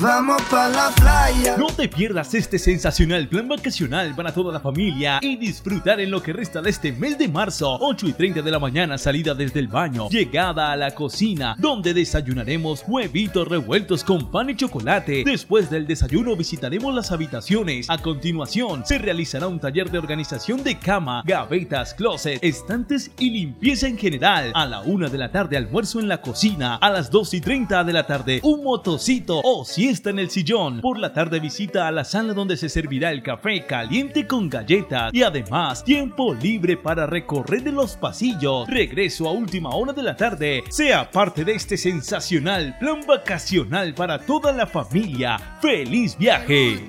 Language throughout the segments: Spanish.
Vamos para la playa. No te pierdas este sensacional plan vacacional para toda la familia y disfrutar en lo que resta de este mes de marzo. 8 y 30 de la mañana, salida desde el baño, llegada a la cocina, donde desayunaremos huevitos revueltos con pan y chocolate. Después del desayuno visitaremos las habitaciones. A continuación, se realizará un taller de organización de cama, gavetas, closet, estantes y limpieza en general. A la 1 de la tarde, almuerzo en la cocina. A las 2 y 30 de la tarde, un motocito o siesta en el sillón. Por la tarde visita a la sala donde se servirá el café caliente con galletas y además tiempo libre para recorrer de los pasillos. Regreso a última hora de la tarde. Sea parte de este sensacional plan vacacional para toda la familia. ¡Feliz viaje!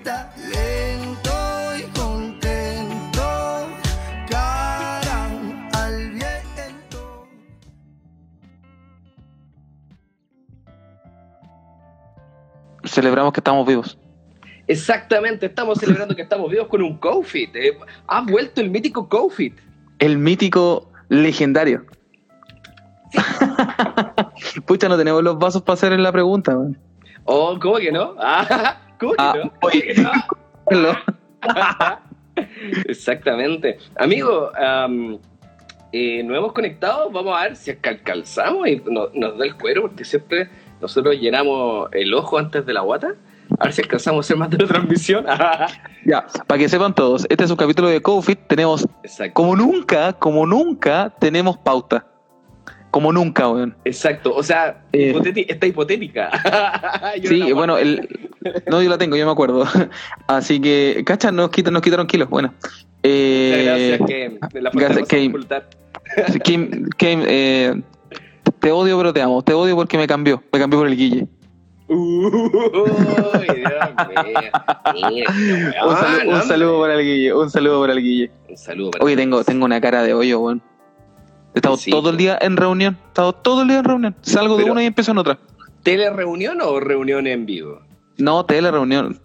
Celebramos que estamos vivos. Exactamente, estamos celebrando que estamos vivos con un COVID. Eh, ha vuelto el mítico COVID. El mítico legendario. Pucha, no tenemos los vasos para hacer la pregunta. weón. Oh, ¿cómo que no? Ah, ¿Cómo que Ah, no? ¿Cómo oye. que no? Lo- Exactamente. Amigo, am, eh, nos hemos conectado, vamos a ver si calzamos y no- nos da el cuero, porque siempre nosotros llenamos el ojo antes de la guata. A ver si alcanzamos a hacer más de la transmisión. Ya, para que sepan todos, este es un capítulo de COVID. Tenemos, Exacto. como nunca, como nunca, tenemos pauta. Como nunca, weón. Exacto. O sea, Eh. hipoteti- está hipotética. Sí, no bueno, el, no, yo la tengo, yo me acuerdo. Así que, cacha, nos, quitan, nos quitaron kilos. Bueno, eh, gracias, la gracias, Kim. Kim, Kim, eh, te odio, pero te amo. Te odio porque me cambió. Me cambió por el Guille. Uy, Dios mío. Un, saludo, un hombre. saludo para el Guille. Un saludo para el Guille. Un saludo para Oye, tengo, tengo una cara de hoyo, weón. He estado Sí. todo el día en reunión. He estado todo el día en reunión. Salgo de una y empiezo en otra. ¿Telereunión o reunión en vivo? No, tele reunión.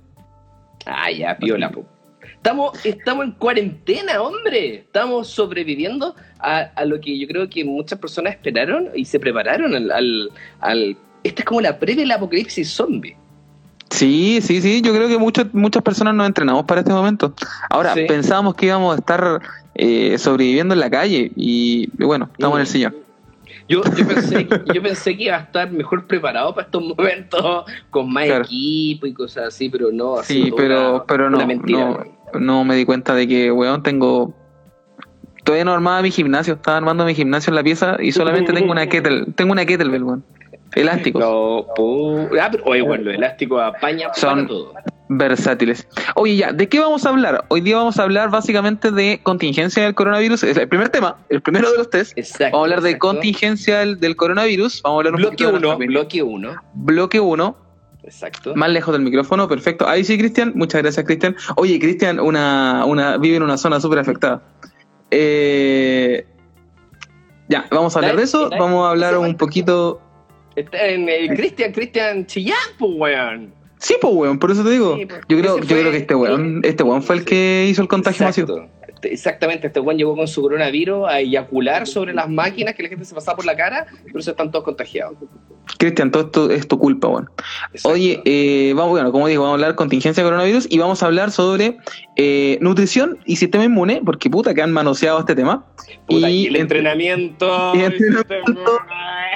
Ah, ya, piola, po. Estamos, estamos en cuarentena, hombre. Estamos sobreviviendo a, a lo que yo creo que muchas personas esperaron y se prepararon al... al, al- esta es como la previa del apocalipsis zombie. Sí, sí, sí. Yo creo que muchas muchas personas nos entrenamos para este momento. Ahora, Sí. pensábamos que íbamos a estar eh, sobreviviendo en la calle y, bueno, estamos en el sillón. Yo, yo, pensé, yo pensé que iba a estar mejor preparado para estos momentos, con más Claro. equipo y cosas así, pero no. Sí, pero, una- pero no, no, no me di cuenta de que, weón, tengo... Todavía no armaba mi gimnasio, estaba armando mi gimnasio en la pieza y solamente tengo una kettle, tengo una kettlebell, weón. Elásticos. No, pu- ah, pero, oye, bueno, los elásticos apaña Son- todo. versátiles. Oye, ya, ¿de qué vamos a hablar? Hoy día vamos a hablar básicamente de contingencia del coronavirus. Es el primer tema, el primero de los test. Exacto. Vamos a hablar de exacto. contingencia del, del coronavirus. Vamos a hablar un Bloque poquito de 1, nuestra opinión. bloque 1. Bloque 1, Exacto. más lejos del micrófono, perfecto. Ahí sí, Cristian, muchas gracias, Cristian. Oye, Cristian, una, una, vive en una zona súper afectada. Eh, ya, vamos a hablar de eso. Vamos a hablar un poquito. El Cristian, Cristian Chillán, pues, weón. Sí, pues, weón, por eso te digo. Sí, pues, Yo creo, yo creo que este weón, este weón fue el que hizo el contagio masivo. Exacto. Este- Exactamente, este weón llegó con su coronavirus a eyacular sobre las máquinas que la gente se pasaba por la cara, pero eso están todos contagiados. Cristian, todo esto es tu culpa, weón. Exacto. Oye, eh, vamos, bueno, como digo, vamos a hablar contingencia de coronavirus y vamos a hablar sobre eh, nutrición y sistema inmune, porque puta que han manoseado este tema. Puta, y y el entrenamiento. y el entrenamiento.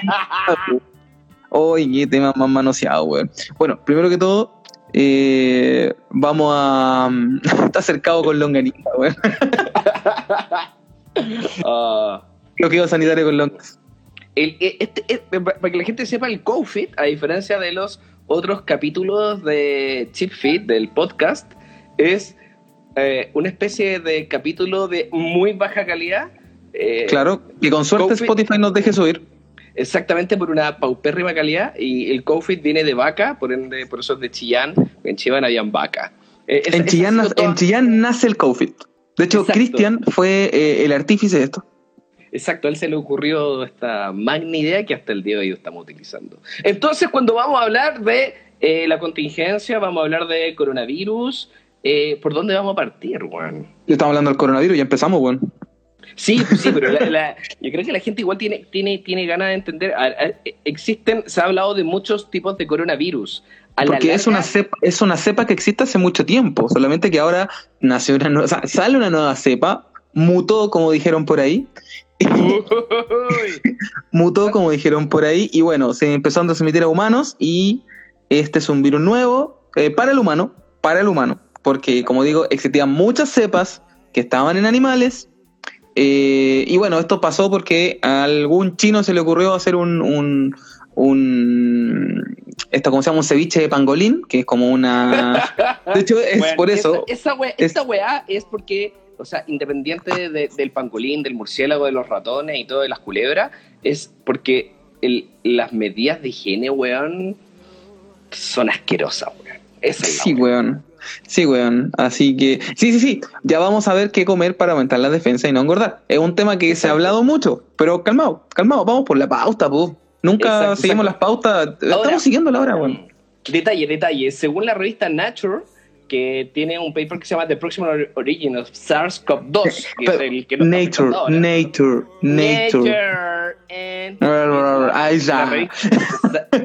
Oye, qué tema más manoseado, weón. Bueno, primero que todo, eh, vamos a. está acercado con longaniza, weón. Ah, Bloqueo sanitario con longaniza. e- este- e- para que la gente sepa, el COVID, a diferencia de los otros capítulos de Chip Fit, del podcast, es eh, una especie de capítulo de muy baja calidad. eh, Claro, que con suerte. Spotify nos deje subir. Exactamente por una paupérrima calidad y el COVID viene de vaca, por ende, por eso es de Chillán, en Chillán habían vaca. Eh, esa- En Chillán, nace- toda- en Chillán nace el COVID. De hecho. Cristian fue eh, el artífice de esto. Exacto, a él se le ocurrió esta magna idea que hasta el día de hoy estamos utilizando. Entonces, cuando vamos a hablar de eh, la contingencia, vamos a hablar de coronavirus, eh, ¿por dónde vamos a partir, Juan? Estamos hablando del coronavirus y empezamos, weón. Sí, sí, pero la- la- yo creo que la gente igual tiene, tiene, tiene ganas de entender. A- a- existen, se ha hablado de muchos tipos de coronavirus. A la Porque es una cepa, es una cepa que existe hace mucho tiempo, solamente que ahora nació una nueva, o sea, sale una nueva cepa, mutó como dijeron por ahí, mutó como dijeron por ahí, y bueno, se empezó a transmitir a humanos y este es un virus nuevo eh, para el humano, para el humano, porque como digo, existían muchas cepas que estaban en animales, eh, y bueno, esto pasó porque a algún chino se le ocurrió hacer un, un, un esto como se llama un ceviche de pangolín, que es como una... De hecho, es Bueno, por eso... Esa, esa wea- es- weá es porque, o sea, independiente de- del pangolín, del murciélago, de los ratones y todo de las culebras, es porque el- las medidas de higiene, weón, son asquerosas, weón. Esa es la Sí, weón. Sí, weón. Así que, sí, sí, sí. Ya vamos a ver qué comer para aumentar la defensa y no engordar. Es un tema que se ha hablado mucho, pero calmado, calmado. Vamos por la pauta, po. Nunca Exacto, seguimos las pautas. Ahora- Estamos siguiendo la hora, weón. Detalle, detalle. Según la revista Nature, que tiene un paper que se llama The Proximal Origin of SARS-CoV-2, que es el que nos Nature, afectando ahora. nature, nature. Nature. and- está.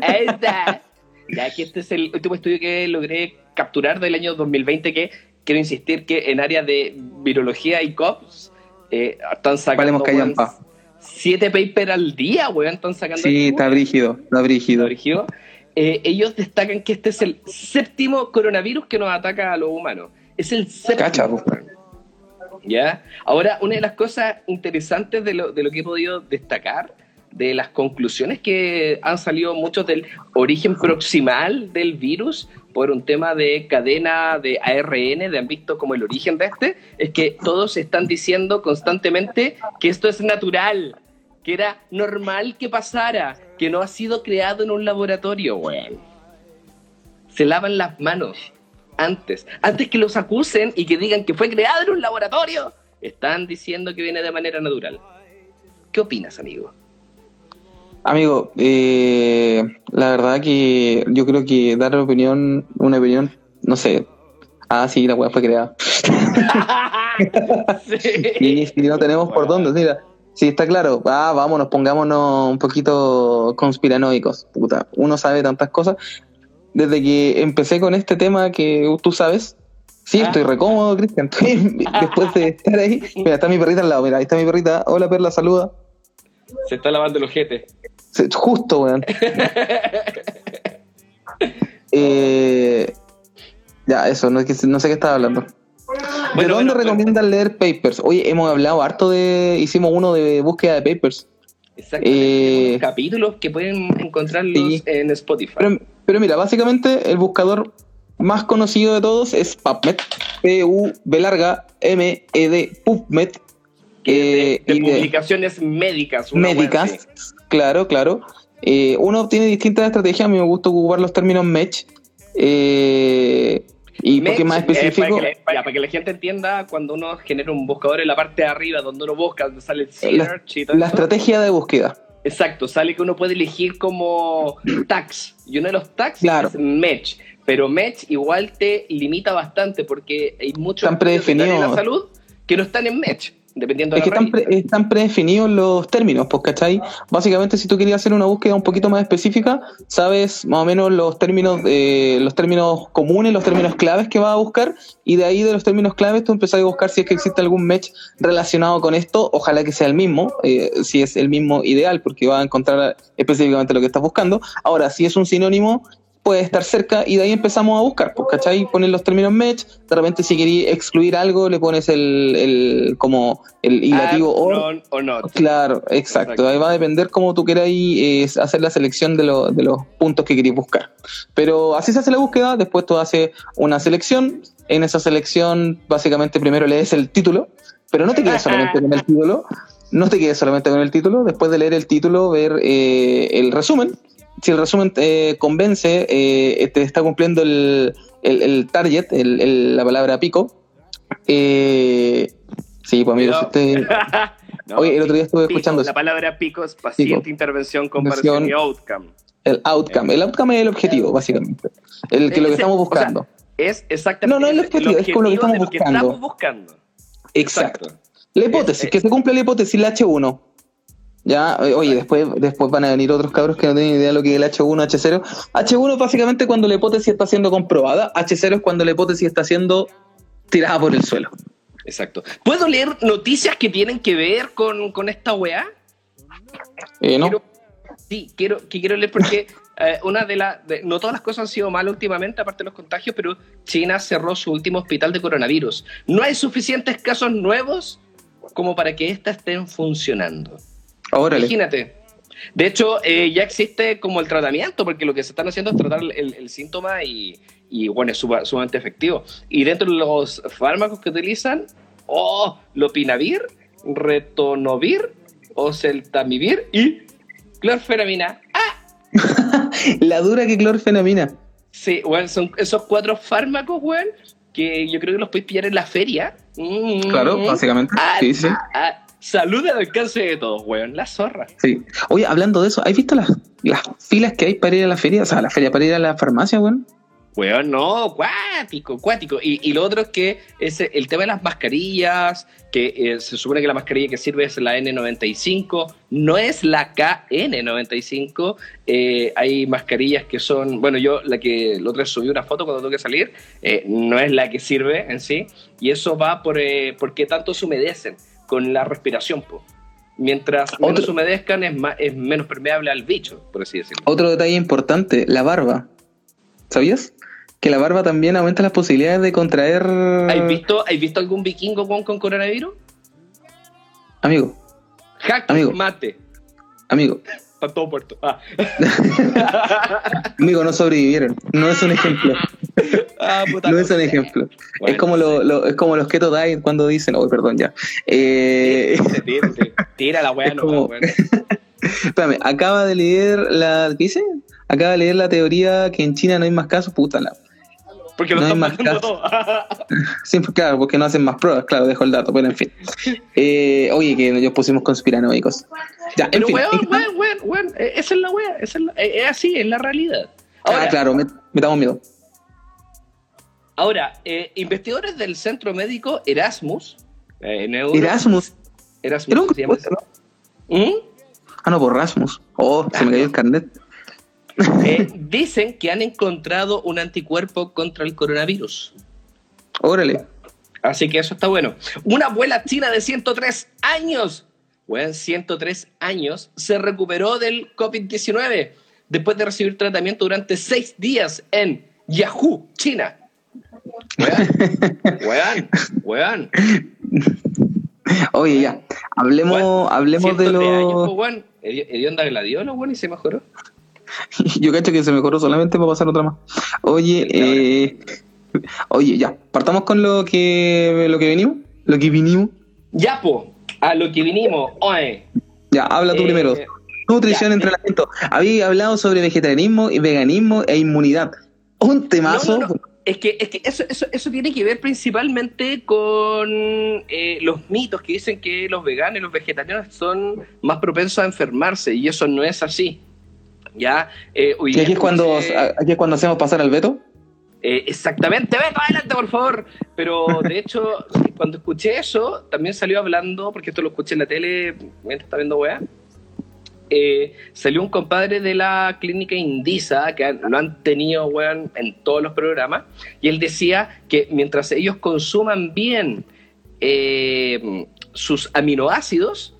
Ahí está. Ya que este es el último estudio que logré capturar del año 2020 que quiero insistir que en área de virología y COPS eh, están sacando weón, siete papers al día, weón, están sacando Sí, está brígido, está brígido. Brígido. Eh, ellos destacan que este es el séptimo coronavirus que nos ataca a los humanos. Es el séptimo. Cacha, po. ¿Ya? Ahora, una de las cosas interesantes de lo, de lo que he podido destacar, de las conclusiones que han salido muchos del origen proximal del virus por un tema de cadena de ARN, de han visto como el origen de este, es que todos están diciendo constantemente que esto es natural, que era normal que pasara, que no ha sido creado en un laboratorio. Se lavan las manos antes, antes que los acusen y que digan que fue creado en un laboratorio, están diciendo que viene de manera natural. ¿Qué opinas, amigo? Amigo, eh, la verdad que yo creo que dar opinión, una opinión, no sé. Ah, sí, la weá fue creada. Y no tenemos por dónde, mira. Sí, está claro. Ah, vámonos, pongámonos un poquito conspiranoicos. Puta, uno sabe tantas cosas. Desde que empecé con este tema que tú sabes, sí, estoy recómodo, Cristian. Después de estar ahí, mira, está mi perrita al lado. Mira, ahí está mi perrita. Hola, perla, saluda. Se está lavando el ojete. Justo, weón. Eh, ya, eso, no, es que- no sé qué estaba hablando. ¿De Bueno, dónde bueno, recomiendan leer papers? Oye, hemos hablado harto de. Hicimos uno de búsqueda de papers. Exactamente. Eh, capítulos que pueden encontrarlos sí. en Spotify. Pero, pero mira, básicamente el buscador más conocido de todos es PubMed. P-U-B larga M-E-D PubMed. Que eh, de, de y de- publicaciones médicas. una médicas. Claro, claro. Eh, uno tiene distintas estrategias. A mí me gusta ocupar los términos MEDH. Eh, y porque más eh, específico. para, que, ya, para que la gente entienda, cuando uno genera un buscador en la parte de arriba, donde uno busca, donde sale el La, search y todo la eso. estrategia de búsqueda. Exacto, sale que uno puede elegir como tags. Y uno de los tags Claro. es Match. Pero Match igual te limita bastante porque hay muchos Están predefinidos. la salud que no están en Match, dependiendo de Es que la están, pre- revista. están predefinidos los términos, pues, ¿cachai? Básicamente, si tú querías hacer una búsqueda un poquito más específica, sabes más o menos los términos, eh, los términos comunes, los términos claves que vas a buscar, y de ahí de los términos claves tú empezás a buscar si es que existe algún match relacionado con esto, ojalá que sea el mismo, eh, si es el mismo ideal, porque vas a encontrar específicamente lo que estás buscando. Ahora, si es un sinónimo, puede estar cerca y de ahí empezamos a buscar, pues, ¿cachai? Poner los términos match, de repente si querías excluir algo, le pones el, el como el hilativo or, o not. Claro, exacto. Exacto. Ahí va a depender cómo tú queráis eh, hacer la selección de, lo- de los puntos que queréis buscar. Pero así se hace la búsqueda, después tú haces una selección. En esa selección, básicamente, primero lees el título, pero no te quedes solamente con el título. No te quedes solamente con el título. Después de leer el título, ver eh, el resumen. Si el resumen te convence, eh, te está cumpliendo el, el- el target, el- la palabra pico. Eh, sí, pues amigos, No. si usted- No, Oye, el otro día estuve pico, escuchando eso. La palabra pico es paciente, Pico. intervención, comparación y outcome. El outcome. El outcome es el objetivo, básicamente. El que lo que estamos o sea, buscando. Es exactamente No, no es el objetivo, es como lo que estamos de lo que buscando. estamos buscando. Exacto. La hipótesis, que se cumple la hipótesis, la H1. Ya, eh, oye, después, después van a venir otros cabros que no tienen idea de lo que es el H1, H0. H1 es básicamente cuando la hipótesis está siendo comprobada, H0 es cuando la hipótesis está siendo tirada por el suelo. Exacto. ¿Puedo leer noticias que tienen que ver con, con esta weá? Eh, ¿No? Quiero- sí, quiero, que quiero leer porque eh, una de las. No todas las cosas han sido malas últimamente, aparte de los contagios, pero China cerró su último hospital de coronavirus. No hay suficientes casos nuevos como para que éstas estén funcionando. Órale. Imagínate. De hecho, eh, ya existe como el tratamiento, porque lo que se están haciendo es tratar el, el síntoma y, y, bueno, es suma- sumamente efectivo. Y dentro de los fármacos que utilizan, oh, lopinavir, retonavir, oseltamivir y clorfenamina. ¡Ah! La dura que clorfenamina. Sí, bueno, son esos cuatro fármacos, weón, que yo creo que los podéis pillar en la feria. Mm. Claro, básicamente. Ah, Sí, sí. ah, salud al alcance de todos, weón. La zorra. Sí. Oye, hablando de eso, ¿has visto las, las filas que hay para ir a la feria? O sea, la feria para ir a la farmacia, weón. Weón, no, cuático, cuático. Y, y lo otro es que ese, el tema de las mascarillas, que eh, se supone que la mascarilla que sirve es la N95, no es la KN95. Eh, hay mascarillas que son, bueno, yo la que el otro día subí una foto cuando tuve que salir, eh, no es la que sirve en sí. Y eso va por porque tanto se humedecen con la respiración, po. Mientras menos Otro- humedezcan es, más, es menos permeable al bicho, por así decirlo. Otro detalle importante, la barba. ¿Sabías? Que la barba también aumenta las posibilidades de contraer... ¿Has visto, ¿Has visto algún vikingo con, con coronavirus? Amigo, Amigo. mate. amigo, Está todo puerto. Ah. amigo, no sobrevivieron. No es un ejemplo. Ah, puta, No es un ejemplo. Bueno, es como lo, lo- es como los keto diet cuando dicen, oh, perdón ya. Eh. Tira la weá, no, como- espérame, acaba de leer la, ¿qué dice? Acaba de leer la teoría que en China no hay más casos, puta la. Porque lo No hay están más casos. Siempre, claro, porque no hacen más pruebas, claro, dejo el dato, pero en fin. Eh, oye, que nos pusimos conspiranoicos. Ya, en Pero fin. weón, está. weón, weón, weón. eh, Esa es la es, la- eh, es así, es la realidad. Ahora, Ah, claro, me, metamos miedo. ahora eh, investigadores del centro médico Erasmus. eh, Erasmus. Erasmus. Era un se llama grupo, ¿no? ¿Mm? Ah, no, por Rasmus. Oh, se me cayó el carnet. Eh, dicen que han encontrado un anticuerpo contra el coronavirus. Órale. Así que eso está bueno. Una abuela china de 103 años, weón, 103 años, se recuperó del COVID-19 después de recibir tratamiento durante seis días en Yahoo, China. Weón, weón, weón. Oye, ya. Hablemos, hablemos de 103 años, lo. pues, Hedionda gladiola, weón, y se mejoró. Yo cacho que se mejoró solamente para pasar otra más. Oye, eh, oye, ya. Partamos con lo que lo que venimos. Lo que vinimos. Ya, po, a lo que vinimos, oye. Ya, habla tú Eh, primero. Nutrición, ya. entrenamiento. Había hablado sobre vegetarianismo y veganismo e inmunidad. Un temazo. No, no, no. Es que, es que eso, eso, eso tiene que ver principalmente con eh, los mitos que dicen que los veganos y los vegetarianos son más propensos a enfermarse y eso no es así. ¿Ya? Eh, hoy Y aquí es cuando escuché- aquí es cuando hacemos pasar al veto. eh, exactamente, ven adelante, por favor. Pero de hecho, cuando escuché eso, también salió hablando, porque esto lo escuché en la tele mientras estaba viendo weá. eh, salió un compadre de la clínica Indisa, que han- lo han tenido weón, en todos los programas, y él decía que mientras ellos consuman bien eh, sus aminoácidos,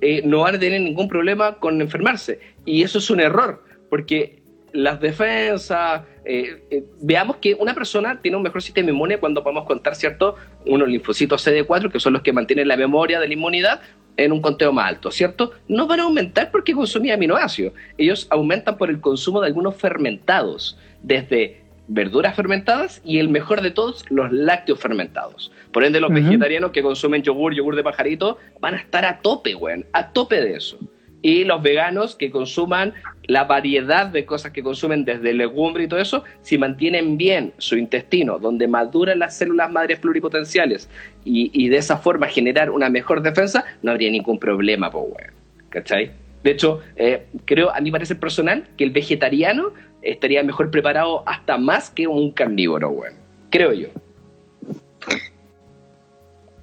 eh, no van a tener ningún problema con enfermarse. Y eso es un error, porque las defensas, eh, eh, veamos que una persona tiene un mejor sistema inmune cuando podemos contar, ¿cierto? Unos linfocitos CD4, que son los que mantienen la memoria de la inmunidad, en un conteo más alto, ¿cierto? No van a aumentar porque consumían aminoácidos. Ellos aumentan por el consumo de algunos fermentados, desde verduras fermentadas y el mejor de todos, los lácteos fermentados. Por ende, los vegetarianos que consumen yogur, yogur de pajarito, van a estar a tope, weón, a tope de eso. Y los veganos que consuman la variedad de cosas que consumen desde legumbre y todo eso, si mantienen bien su intestino, donde maduran las células madres pluripotenciales y, y de esa forma generar una mejor defensa, no habría ningún problema, po, weón. ¿Cachai? De hecho, eh, creo, a mí parece personal, que el vegetariano estaría mejor preparado hasta más que un carnívoro, weón. Creo yo.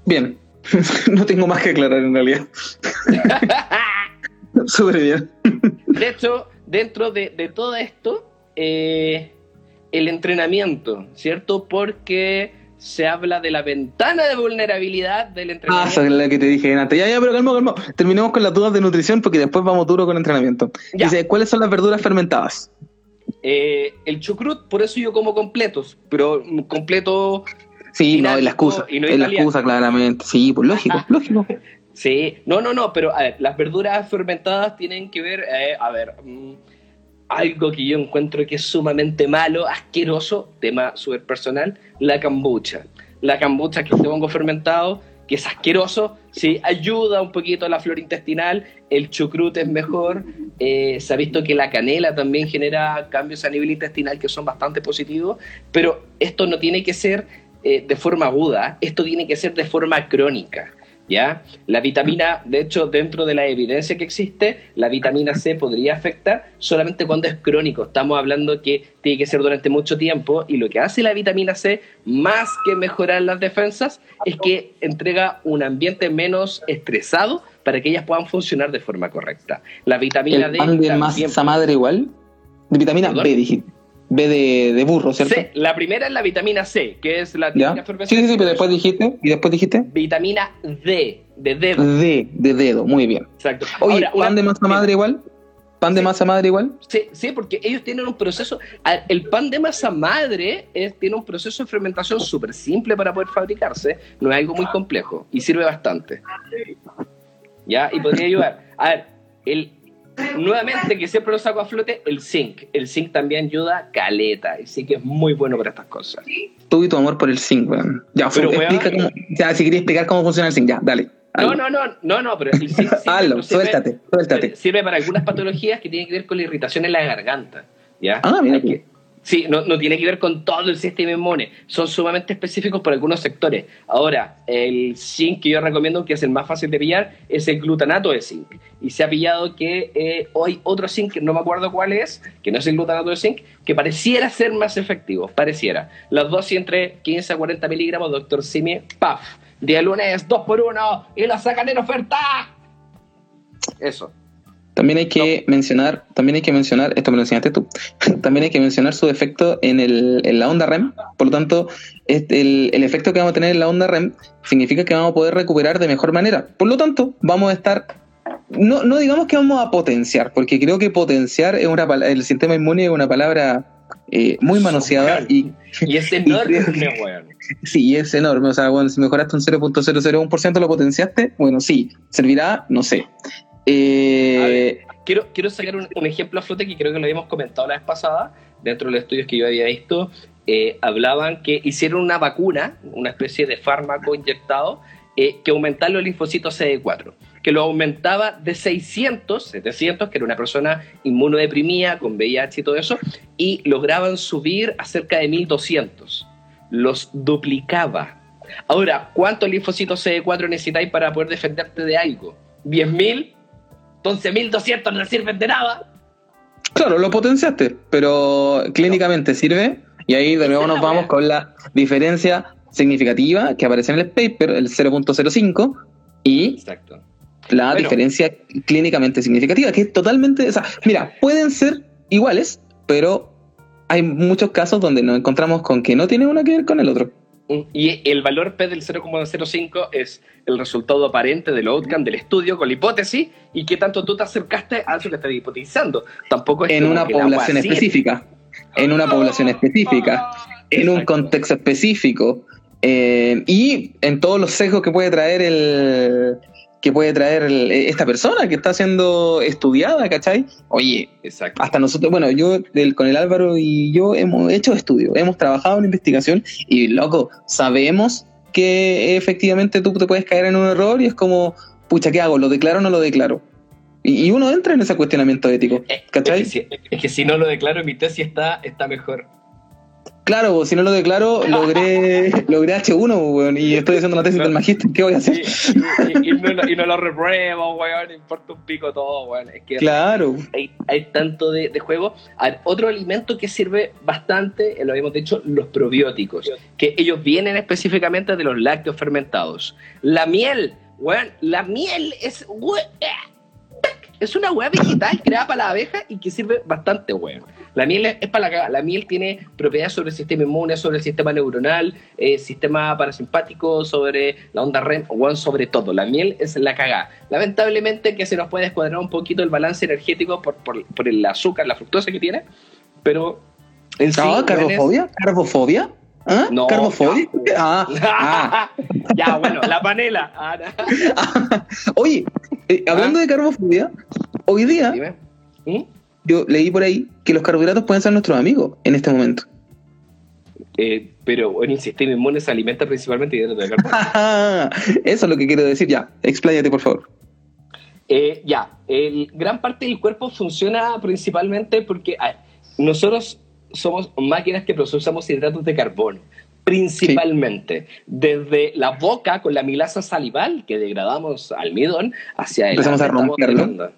Bien. no tengo más que aclarar en realidad. Súper bien. De hecho, dentro de, de todo esto, eh, el entrenamiento, ¿cierto? Porque se habla de la ventana de vulnerabilidad del Ah, entrenamiento. esa es la que te dije antes. Ya, ya, pero calma, calma. Terminemos con las dudas de nutrición porque después vamos duro con entrenamiento. Ya. Dice, ¿cuáles son las verduras fermentadas? Eh, el chucrut, por eso yo como completos, pero completo, Sí, no, es la excusa. y no es la excusa, claramente. Sí, pues lógico, lógico. Sí, no, no, no, pero las verduras fermentadas tienen que ver, eh, a ver, mm, algo que yo encuentro que es sumamente malo, asqueroso, tema súper personal, la kombucha. La kombucha que te pongo fermentado, que es asqueroso, sí, ayuda un poquito a la flora intestinal, el chucrut es mejor, eh, se ha visto que la canela también genera cambios a nivel intestinal que son bastante positivos, pero esto no tiene que ser eh, de forma aguda, esto tiene que ser de forma crónica. ¿Ya? La vitamina, de hecho, dentro de la evidencia que existe, la vitamina C podría afectar solamente cuando es crónico. Estamos hablando que tiene que ser durante mucho tiempo y lo que hace la vitamina C, más que mejorar las defensas, es que entrega un ambiente menos estresado para que ellas puedan funcionar de forma correcta. La vitamina El D... pan de masa madre igual. De vitamina ¿Perdón? B, dijiste. B de, de burro, ¿cierto? C, la primera es la vitamina C, que es la típica Sí, sí, sí, pero después dijiste. ¿Y después dijiste? Vitamina D, de dedo. D, de dedo, muy bien. Exacto. Oye, Ahora, ¿pan una- de masa madre igual? ¿Pan de Sí. masa madre igual? Sí, sí, porque ellos tienen un proceso. El pan de masa madre es- tiene un proceso de fermentación súper simple para poder fabricarse. No es algo muy complejo y sirve bastante. ¿Ya? Y podría ayudar. A ver, el, nuevamente, que siempre lo saco a flote, el zinc. El zinc también ayuda caleta. El zinc es muy bueno para estas cosas. Tú y tu amor por el zinc, weón. Ya, Pero, explica cómo. Ya, si querías explicar cómo funciona el zinc, ya, dale. No, no, no, no, no, pero el zinc Hazlo, sirve- suéltate, suéltate. Sirve para algunas patologías que tienen que ver con la irritación en la garganta. ¿ya? Ah, mira Hay que- sí, no, tiene que ver con todo el sistema inmune. Son sumamente específicos para algunos sectores. Ahora, el zinc que yo recomiendo, que es el más fácil de pillar, es el glutanato de zinc. Y se ha pillado que eh, hoy otro zinc, no me acuerdo cuál es, que no es el glutanato de zinc, que pareciera ser más efectivo. Pareciera. Las dosis entre 15 a 40 miligramos, doctor Simi, paf. Día lunes, 2 por 1 y la sacan en oferta. Eso. También hay que mencionar, también hay que mencionar, esto me lo enseñaste tú, también hay que mencionar su efecto en, el, en la onda REM. Por lo tanto, este, el, el efecto que vamos a tener en la onda REM significa que vamos a poder recuperar de mejor manera. Por lo tanto, vamos a estar, no, no digamos que vamos a potenciar, porque creo que potenciar es una el sistema inmune es una palabra eh, muy manoseada y Y es enorme, weón. sí, es enorme. O sea, bueno, si mejoraste un 0.001% lo potenciaste, bueno, sí, servirá, no sé. Eh, A ver. Quiero, quiero sacar un, un ejemplo a flote que creo que lo habíamos comentado la vez pasada, dentro de los estudios que yo había visto, eh, hablaban que hicieron una vacuna, una especie de fármaco inyectado, eh, que aumentaba los linfocitos CD4, que lo aumentaba de 600, 700, que era una persona inmunodeprimida, con VIH y todo eso, y lograban subir a cerca de 1200. Los duplicaba. Ahora, ¿cuántos linfocitos CD4 necesitáis para poder defenderte de algo? ¿10.000? 11.200 no sirven de nada. Claro, lo potenciaste, pero clínicamente sirve. Y ahí de nuevo nos vamos con la diferencia significativa que aparece en el paper, el 0.05, y Exacto. la Bueno. diferencia clínicamente significativa, que es totalmente. O sea, mira, pueden ser iguales, pero hay muchos casos donde nos encontramos con que no tiene uno que ver con el otro. Y el valor P del 0,05 es el resultado aparente del outcome del estudio con la hipótesis y qué tanto tú te acercaste a eso que estás hipotizando. Tampoco es En una población específica. En una población específica. en un contexto específico eh, y en todos los sesgos que puede traer el que puede traer el- esta persona que está siendo estudiada, ¿cachai? Oye, Exacto. hasta nosotros, bueno, yo con el Álvaro y yo hemos hecho estudios, hemos trabajado en investigación y, loco, sabemos que efectivamente tú te puedes caer en un error y es como, pucha, ¿qué hago? ¿Lo declaro o no lo declaro? Y, y uno entra en ese cuestionamiento ético, Eh, ¿cachai? Es que, si, es que si no lo declaro, mi tesis está, está mejor. Claro, pues, si no lo declaro, logré, logré H1, weón, y estoy haciendo una tesis del magíster, ¿qué voy a hacer? Y, y- y no, lo- y no lo repruebo, weón, importa un pico todo, weón. Es que Claro. hay, hay tanto de, de juego. Ver, otro alimento que sirve bastante, eh, lo habíamos dicho, los probióticos, que ellos vienen específicamente de los lácteos fermentados. La miel, weón, la miel es, we- es una hueá vegetal creada para la abeja y que sirve bastante, weón. La miel es, es para la cagada. La miel tiene propiedades sobre el sistema inmune, sobre el sistema neuronal, eh, sistema parasimpático, sobre la onda REM, weón, sobre todo. La miel es la cagada. Lamentablemente que se nos puede descuadrar un poquito el balance energético por, por, por el azúcar, la fructosa que tiene, pero en sí... Ah, ¿Carbofobia? ¿Carbofobia? ¿Ah? No, ¿Carbofobia? ya. Ah, ah. ya, bueno, la panela. Ah, no. Oye, eh, hablando de carbofobia, hoy día Dime. ¿Mm? Yo leí por ahí que los carbohidratos pueden ser nuestros amigos en este momento. Eh, pero bueno, el sistema inmune se alimenta principalmente de hidratos de carbono. Eso es lo que quiero decir. Ya, expláyate, por favor. Eh, ya, el, gran parte del cuerpo funciona principalmente porque a nosotros somos máquinas que procesamos hidratos de carbono, principalmente desde la boca con la milasa salival que degradamos almidón hacia el Empezamos a romperlo.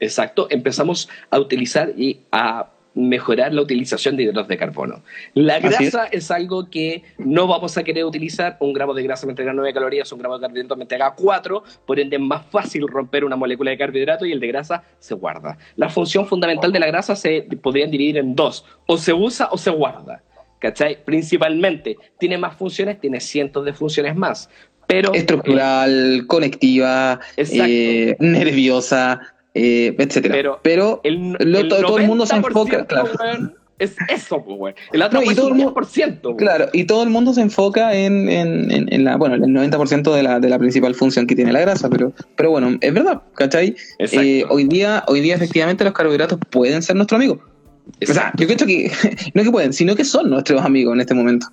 Exacto, empezamos a utilizar y a mejorar la utilización de hidratos de carbono. La es. grasa es. algo que no vamos a querer utilizar. Un gramo de grasa me entrega 9 calorías, un gramo de carbohidrato me entrega 4, por ende es más fácil romper una molécula de carbohidrato y el de grasa se guarda. La función fundamental de la grasa se podrían dividir en dos, o se usa o se guarda. ¿Cachai? Principalmente, tiene más funciones, tiene cientos de funciones más. Pero, Estructural, conectiva, eh, nerviosa, eh, etcétera. Pero Pero, el, lo- el todo, el mundo se 90%, enfoca, claro. es eso, pues. El otro No, y weón, todo es el un mundo- 10%, weón. Claro, y todo el mundo se enfoca en, en, en- en la, bueno, el 90% de la, de la principal función que tiene la grasa, pero, pero bueno, es verdad, ¿cachai? Eh, hoy día, hoy día efectivamente los carbohidratos pueden ser nuestro amigo. O sea, yo creo que no que pueden, sino que son nuestros amigos en este momento.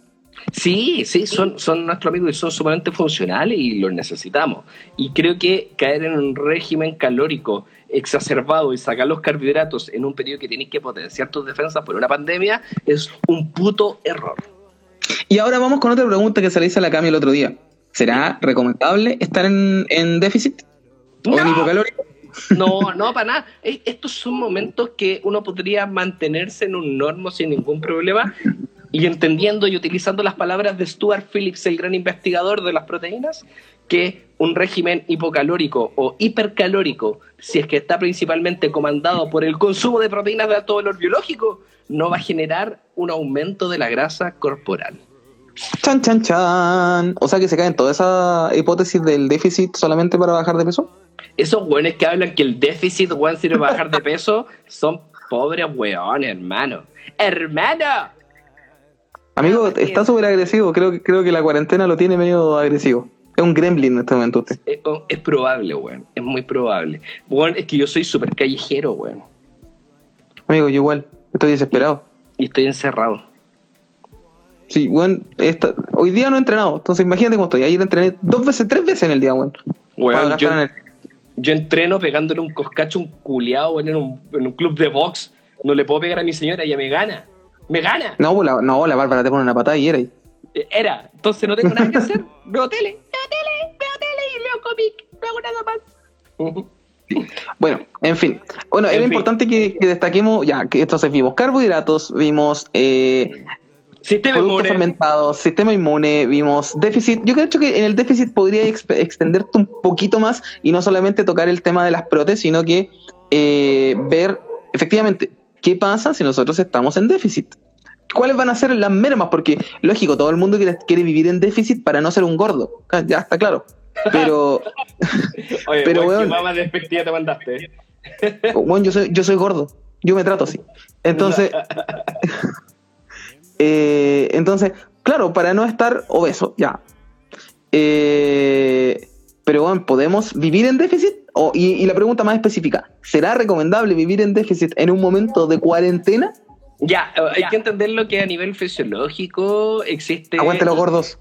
Sí, sí, son, son nuestros amigos y son sumamente funcionales y los necesitamos. Y creo que caer en un régimen calórico exacerbado y sacar los carbohidratos en un periodo que tienes que potenciar tus defensas por una pandemia es un puto error. Y ahora vamos con otra pregunta que se le hizo a la Cami el otro día. ¿Será recomendable estar en, en déficit o en ¡No! hipocalórico? No, no, para nada. Es- Estos son momentos que uno podría mantenerse en un normo sin ningún problema y entendiendo y utilizando las palabras de Stuart Phillips, el gran investigador de las proteínas, que un régimen hipocalórico o hipercalórico, si es que está principalmente comandado por el consumo de proteínas de alto valor biológico, no va a generar un aumento de la grasa corporal. Chan, chan, chan. O sea que se cae en toda esa hipótesis del déficit solamente para bajar de peso. Esos weones que hablan que el déficit weón sirve para bajar de peso son pobres weones, hermano. ¡Hermano! Amigo, está súper agresivo. Creo, que- creo que la cuarentena lo tiene medio agresivo. Es un gremlin en este momento. Es, es probable, weón. Es muy probable. Weón, es que yo soy súper callejero, weón. Amigo, yo igual. Estoy desesperado. Y estoy encerrado. Sí, weón. esta- hoy día no he entrenado. Entonces imagínate cómo estoy. Ayer entrené dos veces, tres veces en el día, weón. Weón, yo, entreno pegándole un coscacho, un culiao, weón, en un, en un club de box. No le puedo pegar a mi señora, ella me gana. ¡Me gana! No, la, no, la Bárbara te pone una patada y era ahí. Eh, Era. Entonces no tengo nada que hacer. Veo tele, cómic. No hago nada más. Bueno, en fin. Bueno, En era fin. importante que, que destaquemos, ya, que entonces vimos carbohidratos, vimos eh, Sistema productos inmune. fermentados, sistema inmune, vimos déficit. Yo creo que en el déficit podría extenderte un poquito más y no solamente tocar el tema de las protes, sino que eh, ver efectivamente qué pasa si nosotros estamos en déficit. ¿Cuáles van a ser las mermas? Porque, lógico, todo el mundo quiere, quiere vivir en déficit para no ser un gordo. Ah, Ya está claro. Pero, Oye, Pero, weón, weón. qué mamá despectiva te mandaste. bueno, yo soy, yo soy gordo. Yo me trato así. Entonces, eh, entonces, claro, para no estar obeso, ya. Eh, pero bueno, ¿podemos vivir en déficit? O- y, y la pregunta más específica, ¿será recomendable vivir en déficit en un momento de cuarentena? Ya, eh, hay que entender lo que a nivel fisiológico existe. Aguante los gordos.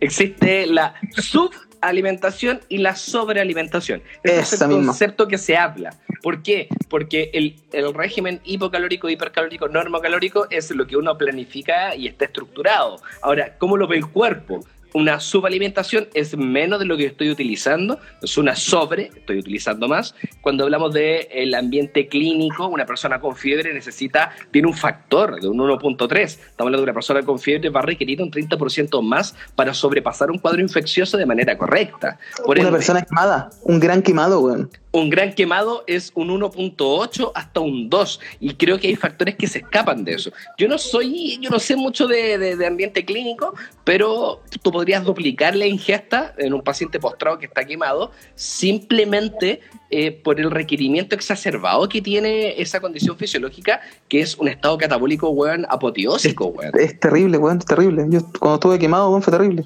Existe la subalimentación y la sobrealimentación. Ese es el misma. concepto que se habla. ¿Por qué? Porque el, el régimen hipocalórico, hipercalórico, normocalórico es lo que uno planifica y está estructurado. Ahora, ¿cómo lo ve el cuerpo? Una subalimentación es menos de lo que estoy utilizando, es una sobre, estoy utilizando más. Cuando hablamos del ambiente clínico, una persona con fiebre necesita, tiene un factor de un 1.3. Estamos hablando de una persona con fiebre va a requerir un 30% más para sobrepasar un cuadro infeccioso de manera correcta. Por Una ende, persona quemada, un gran quemado, weón. Un gran quemado es un 1.8 hasta un 2 y creo que hay factores que se escapan de eso. Yo no soy, yo no sé mucho de, de- de ambiente clínico, pero tú podrías duplicar la ingesta en un paciente postrado que está quemado simplemente eh, por el requerimiento exacerbado que tiene esa condición fisiológica que es un estado catabólico, weón, apoteósico, weón. Es terrible, weón, es terrible. Yo cuando estuve quemado, weón, fue terrible.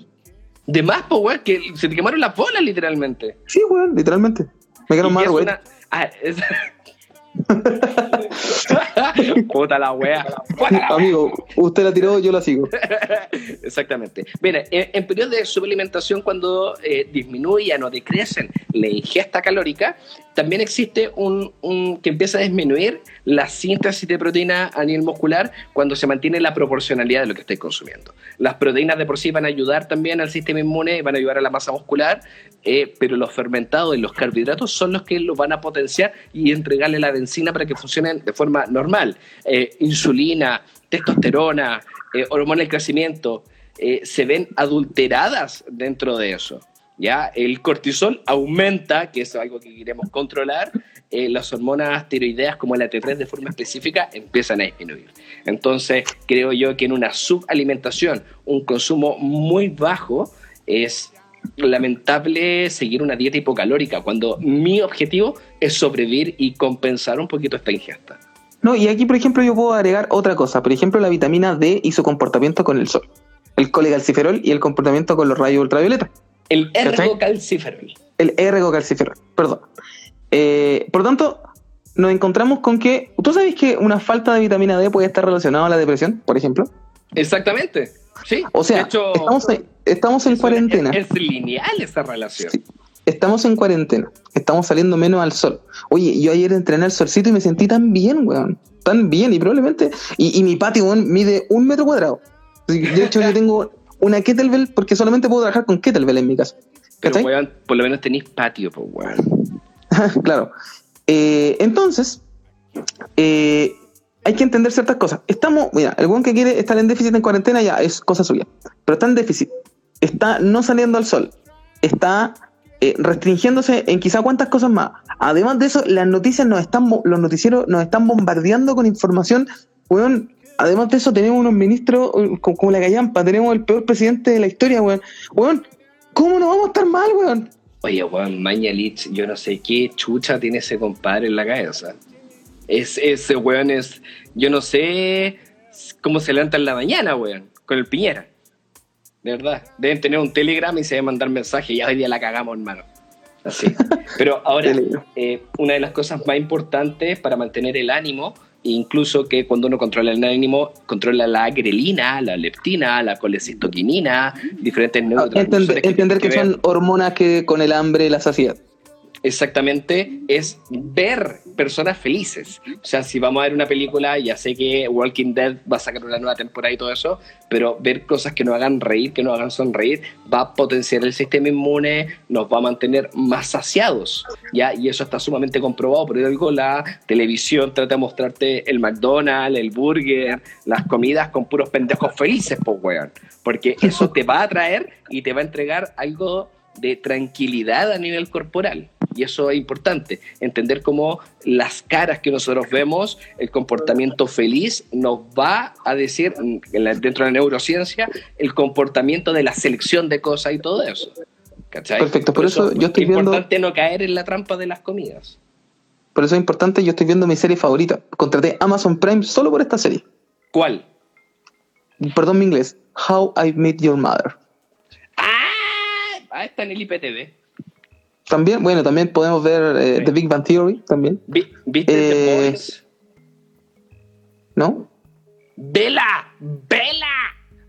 De más, pues, weón, que se te quemaron las bolas literalmente. Sí, weón, literalmente. Me Y quedaron que mal, es weón. una- ah, es-. Puta la wea. Amigo, usted la tiró, yo la sigo. Exactamente. Mira, en, en periodos de subalimentación, cuando eh, disminuyen o decrecen la ingesta calórica, también existe un, que empieza a disminuir la síntesis de proteína a nivel muscular cuando se mantiene la proporcionalidad de lo que estáis consumiendo. Las proteínas de por sí van a ayudar también al sistema inmune, van a ayudar a la masa muscular, eh, pero los fermentados y los carbohidratos son los que lo van a potenciar y entregarle la benzina para que funcionen de forma normal. Eh, insulina, testosterona, eh, hormona del crecimiento, eh, se ven adulteradas dentro de eso. ¿Ya? El cortisol aumenta, que es algo que queremos controlar, eh, las hormonas tiroideas como la T3 de forma específica empiezan a disminuir. Entonces, creo yo que en una subalimentación, un consumo muy bajo, es lamentable seguir una dieta hipocalórica cuando mi objetivo es sobrevivir y compensar un poquito esta ingesta. No, y aquí, por ejemplo, yo puedo agregar otra cosa. Por ejemplo, la vitamina D y su comportamiento con el sol. El colecalciferol y el comportamiento con los rayos ultravioleta. El ergocalciferol. El ergocalciferol, perdón. Eh, por tanto, nos encontramos con que. ¿Tú sabes que una falta de vitamina D puede estar relacionada a la depresión, por ejemplo? Exactamente. Sí. O sea, de hecho, estamos, en, estamos en es- cuarentena. Es, es lineal esa relación. Sí. Estamos en cuarentena. Estamos saliendo menos al sol. Oye, yo ayer entrené al solcito y me sentí tan bien, weón. Tan bien. Y probablemente. Y, y mi patio, weón, mide un metro cuadrado. De hecho, yo tengo una kettlebell porque solamente puedo trabajar con kettlebell en mi casa. Pero, weón, por lo menos tenéis patio, pues, weón. claro. Eh, entonces, eh, hay que entender ciertas cosas. Estamos, mira, el buen que quiere estar en déficit en cuarentena ya es cosa suya, pero está en déficit, está no saliendo al sol, está eh, restringiéndose en quizá cuántas cosas más. Además de eso, las noticias nos están, los noticieros nos están bombardeando con información, weón. Además de eso, tenemos unos ministros eh, como, como la Gallampa, tenemos el peor presidente de la historia, weón. Weón, ¿cómo no vamos a estar mal, weón? Oye, weón, Mañalich, yo no sé qué chucha tiene ese compadre en la cabeza. Es, ese weón es. Yo no sé cómo se levanta en la mañana, weón, con el Piñera. De verdad. Deben tener un telegram y se deben mandar mensajes. Ya hoy día la cagamos, hermano. Así. Pero ahora, eh, una de las cosas más importantes para mantener el ánimo, incluso que cuando uno controla el ánimo, controla la grelina, la leptina, la colecistoquinina, diferentes neurotransmisores. Entender, que ver- son hormonas que con el hambre la saciedad. Exactamente es ver personas felices. O sea, si vamos a ver una película, ya sé que Walking Dead va a sacar una nueva temporada y todo eso, pero ver cosas que nos hagan reír, que nos hagan sonreír, va a potenciar el sistema inmune, nos va a mantener más saciados, ¿ya? Y eso está sumamente comprobado, por algo la televisión trata de mostrarte el McDonald's, el burger, las comidas con puros pendejos felices, pues, weón. Porque eso te va a atraer y te va a entregar algo de tranquilidad a nivel corporal. Y eso es importante, entender cómo las caras que nosotros vemos, el comportamiento feliz, nos va a decir, la- dentro de la neurociencia, el comportamiento de la selección de cosas y todo eso. ¿Cachai? Perfecto, por eso yo estoy es viendo- importante no caer en la trampa de las comidas. Por eso es importante, yo estoy viendo mi serie favorita. Contraté Amazon Prime solo por esta serie. ¿Cuál? Perdón mi inglés. How I Met Your Mother. ¡Ah! Ah, está en el IPTV. También, bueno, también podemos ver eh, Sí. The Big Bang Theory, también, Vi- ¿Viste The Eh, Boys? ¿no? ¡Vela! ¡Vela!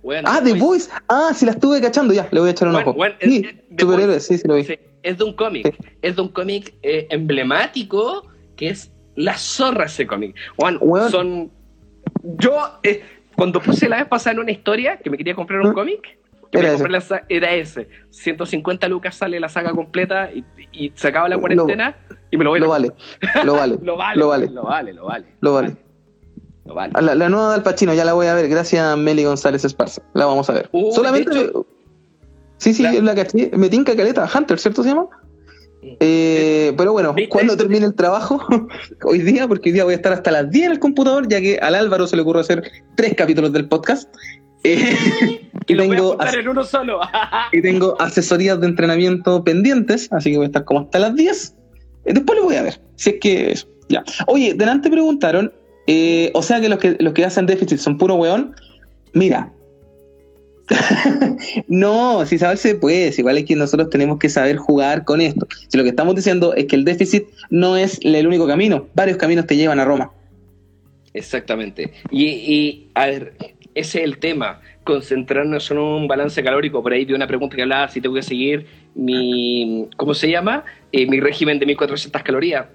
Bueno, Ah, The Boys- Voice. Ah, sí la estuve cachando ya, le voy a echar un Bueno, ojo. bueno, Sí, Superhéroes, sí, sí lo vi. Sí, es de un cómic. Sí. Es de un cómic eh, emblemático que es La Zorra ese cómic. Juan, son. Yo, eh, cuando puse la vez pasada en una historia que me quería comprar un ¿Mm? cómic, Era me ese. la era ese. 150 lucas sale la saga completa y, y se acaba la Lo- cuarentena y me lo voy a vale, lo vale, Lo vale, lo vale, lo vale, lo vale. lo vale. Lo vale. La, la nueva de Al Pacino, ya la voy a ver, gracias a Meli González Esparza. La vamos a ver. Uh, Solamente. hecho- sí, sí, La- la, caché. Me tinca caleta, Hunter, ¿cierto se llama? Eh, pero bueno, cuando termine el trabajo, hoy día, porque hoy día voy a estar hasta las 10 en el computador, ya que al Álvaro se le ocurrió hacer tres capítulos del podcast. Eh, Y lo voy a tengo, en uno solo. y tengo asesorías de entrenamiento pendientes, así que voy a estar como hasta las 10. Eh, Después lo voy a ver, si es que eso. Ya. Oye, delante preguntaron, eh, o sea que los que los que hacen déficit son puro weón. Mira. no, si saber se puede, igual es que nosotros tenemos que saber jugar con esto. Si lo que estamos diciendo es que el déficit no es el único camino, varios caminos te llevan a Roma. Exactamente. Y, y, a ver, ese es el tema, concentrarnos en un balance calórico. Por ahí vi una pregunta que hablaba si tengo que seguir mi, ¿cómo se llama? Eh, mi régimen de 1400 calorías.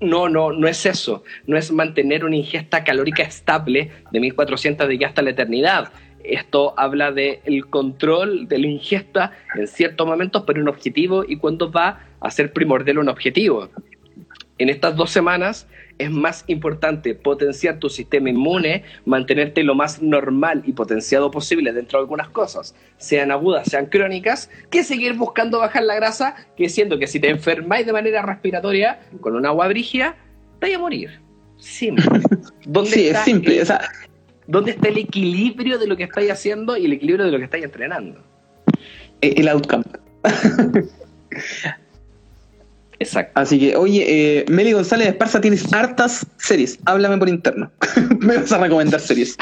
No, no, no es eso. No es mantener una ingesta calórica estable de 1400 de aquí hasta la eternidad. Esto habla del control de la ingesta en ciertos momentos, pero un objetivo y cuándo va a ser primordial un objetivo. En estas dos semanas es más importante potenciar tu sistema inmune, mantenerte lo más normal y potenciado posible dentro de algunas cosas, sean agudas, sean crónicas, que seguir buscando bajar la grasa, que siendo que si te enfermáis de manera respiratoria con un agua brígida, te vas a morir. Simple. ¿Dónde Sí, es simple. el- O sea, ¿Dónde está el equilibrio de lo que estáis haciendo y el equilibrio de lo que estáis entrenando? eh, el outcome. Exacto. Así que, oye, eh, Meli González Esparza, tienes hartas series. Háblame por interno. Me vas a recomendar series.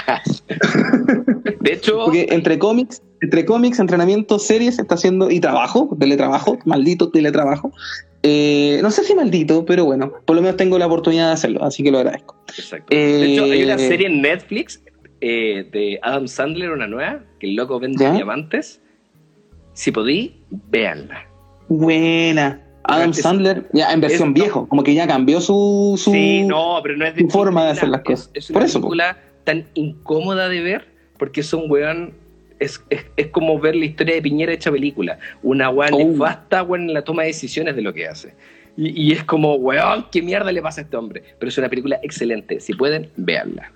De hecho, Porque entre cómics, entre cómics, entrenamiento, series, está haciendo, y trabajo, teletrabajo, maldito teletrabajo. Eh, no sé si maldito, pero bueno, por lo menos tengo la oportunidad de hacerlo, así que lo agradezco. Exacto. De hecho, hay una Eh, serie en Netflix eh, de Adam Sandler, una nueva, que el loco vende ¿Ya? diamantes. Si podí, véanla. Buena. Adam Es- Sandler, ya en versión es- viejo, como que ya cambió su, su Sí, no, pero no es su forma de hacer las cosas. Es, Por una po. película tan incómoda de ver, porque es un weón. Es, es, es como ver la historia de Piñera hecha película. Una weón Oh. nefasta, weón, en la toma de decisiones de lo que hace. Y, y es como, weón, ¿qué mierda le pasa a este hombre? Pero es una película excelente. Si pueden, véanla.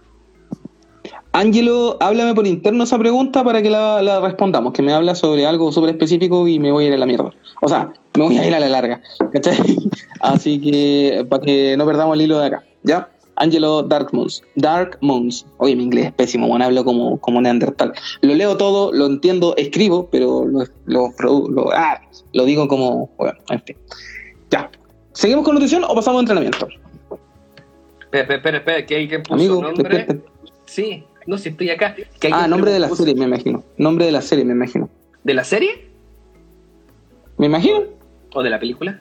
Ángelo, háblame por interno esa pregunta para que la, la respondamos, que me habla sobre algo súper específico y me voy a ir a la mierda. O sea, me voy a ir a la larga. ¿cachai? Así que para que no perdamos el hilo de acá. ¿Ya? Ángelo Dark Moons. Dark Moons. Oye, mi inglés es pésimo, bueno, hablo como, como neandertal. Lo leo todo, lo entiendo, escribo, pero lo, lo, ah, lo digo como. Bueno, en fin. Ya. ¿Seguimos con nutrición o pasamos a entrenamiento? Espera, espera, espera, que alguien puso Amigo, nombre. Sí, no, si estoy acá. Que Ah, nombre de la puso- serie, me imagino. Nombre de la serie, me imagino. ¿De la serie ¿Me imagino? O de la película?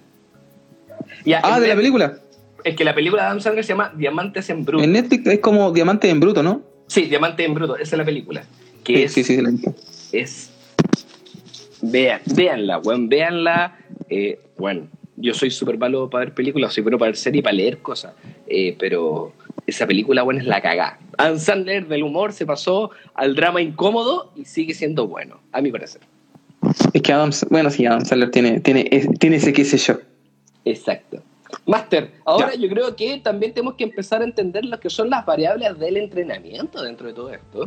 Ya, Ah, de la película. Es que la película de Adam Sandler se llama Diamantes en Bruto. En Netflix es como Diamante en Bruto, ¿no? Sí, Diamantes en Bruto, esa es la película. Que Sí, es, sí, sí, la es. Vean, véanla, weón, véanla. Eh, bueno, yo soy súper malo para ver películas, soy bueno para ver series y para leer cosas. Eh, pero esa película, bueno, es la cagá. Adam Sandler del humor se pasó al drama incómodo y sigue siendo bueno, a mi parecer. Es que Adam, bueno, sí, Adam Sandler tiene, tiene, es- tiene ese qué sé yo. Exacto. Master, ahora Ya. yo creo que también tenemos que empezar a entender lo que son las variables del entrenamiento dentro de todo esto.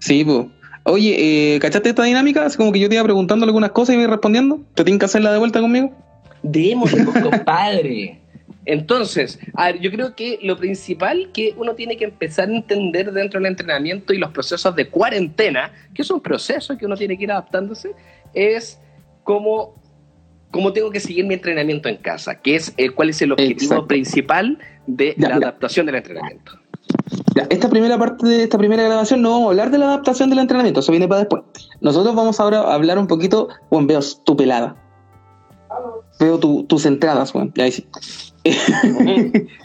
Sí, pues. Oye, eh, ¿cachaste esta dinámica? Así como que yo te iba preguntando algunas cosas y me iba respondiendo. ¿Te tienes que hacerla de vuelta conmigo? Démosle, pues, compadre. Entonces, a ver, yo creo que lo principal que uno tiene que empezar a entender dentro del entrenamiento y los procesos de cuarentena, que es un proceso que uno tiene que ir adaptándose, es cómo, cómo tengo que seguir mi entrenamiento en casa, que es eh, cuál es el objetivo Exacto. principal de Ya, la mira. adaptación del entrenamiento. Ya, esta primera parte de esta primera grabación no vamos a hablar de la adaptación del entrenamiento, eso viene para después. Nosotros vamos ahora a hablar un poquito, bueno, veo tu pelada. Veo tu- tus entradas, bueno, ya ahí sí.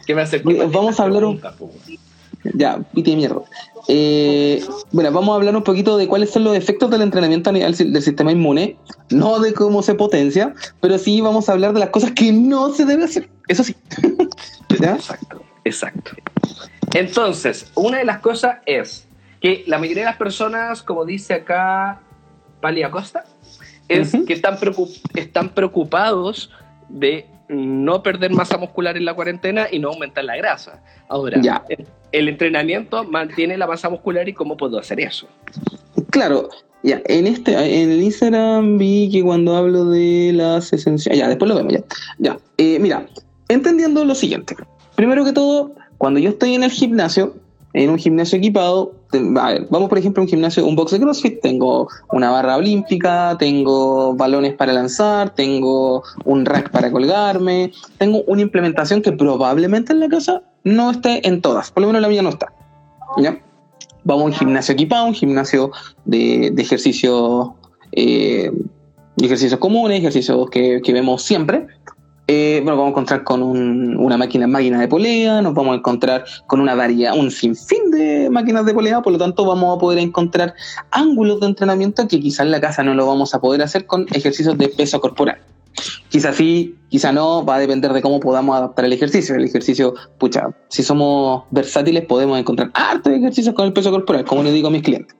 ¿Qué me hace Vamos a hablar un- Ya, piti de mierda. Eh, bueno, vamos a hablar un poquito de cuáles son los efectos del entrenamiento a nivel del sistema inmune, no de cómo se potencia, pero sí vamos a hablar de las cosas que no se debe hacer. Eso sí. Exacto, exacto. Entonces, una de las cosas es que la mayoría de las personas, como dice acá Pali Acosta, es que están, están preocupados de no perder masa muscular en la cuarentena y no aumentar la grasa. Ahora, ya. el entrenamiento mantiene la masa muscular y cómo puedo hacer eso. Claro, ya, en este, en el Instagram vi que cuando hablo de las esenciales, ya, después lo vemos, ya. Ya, eh, mira, entendiendo lo siguiente. Primero que todo, cuando yo estoy en el gimnasio, en un gimnasio equipado, vamos por ejemplo a un gimnasio, un box de CrossFit, tengo una barra olímpica, tengo balones para lanzar, tengo un rack para colgarme, tengo una implementación que probablemente en la casa no esté en todas, por lo menos la mía no está. ¿ya? Vamos a un gimnasio equipado, un gimnasio de, de ejercicios, eh, ejercicios comunes, ejercicios que vemos siempre, eh, bueno, vamos a encontrar con una máquina, máquina de polea, nos vamos a encontrar con una variedad, un sinfín de máquinas de polea, por lo tanto vamos a poder encontrar ángulos de entrenamiento que quizás en la casa no lo vamos a poder hacer con ejercicios de peso corporal. Quizás sí, quizá no, va a depender de cómo podamos adaptar el ejercicio. El ejercicio, pucha, si somos versátiles podemos encontrar hartos ejercicios con el peso corporal, como le digo a mis clientes.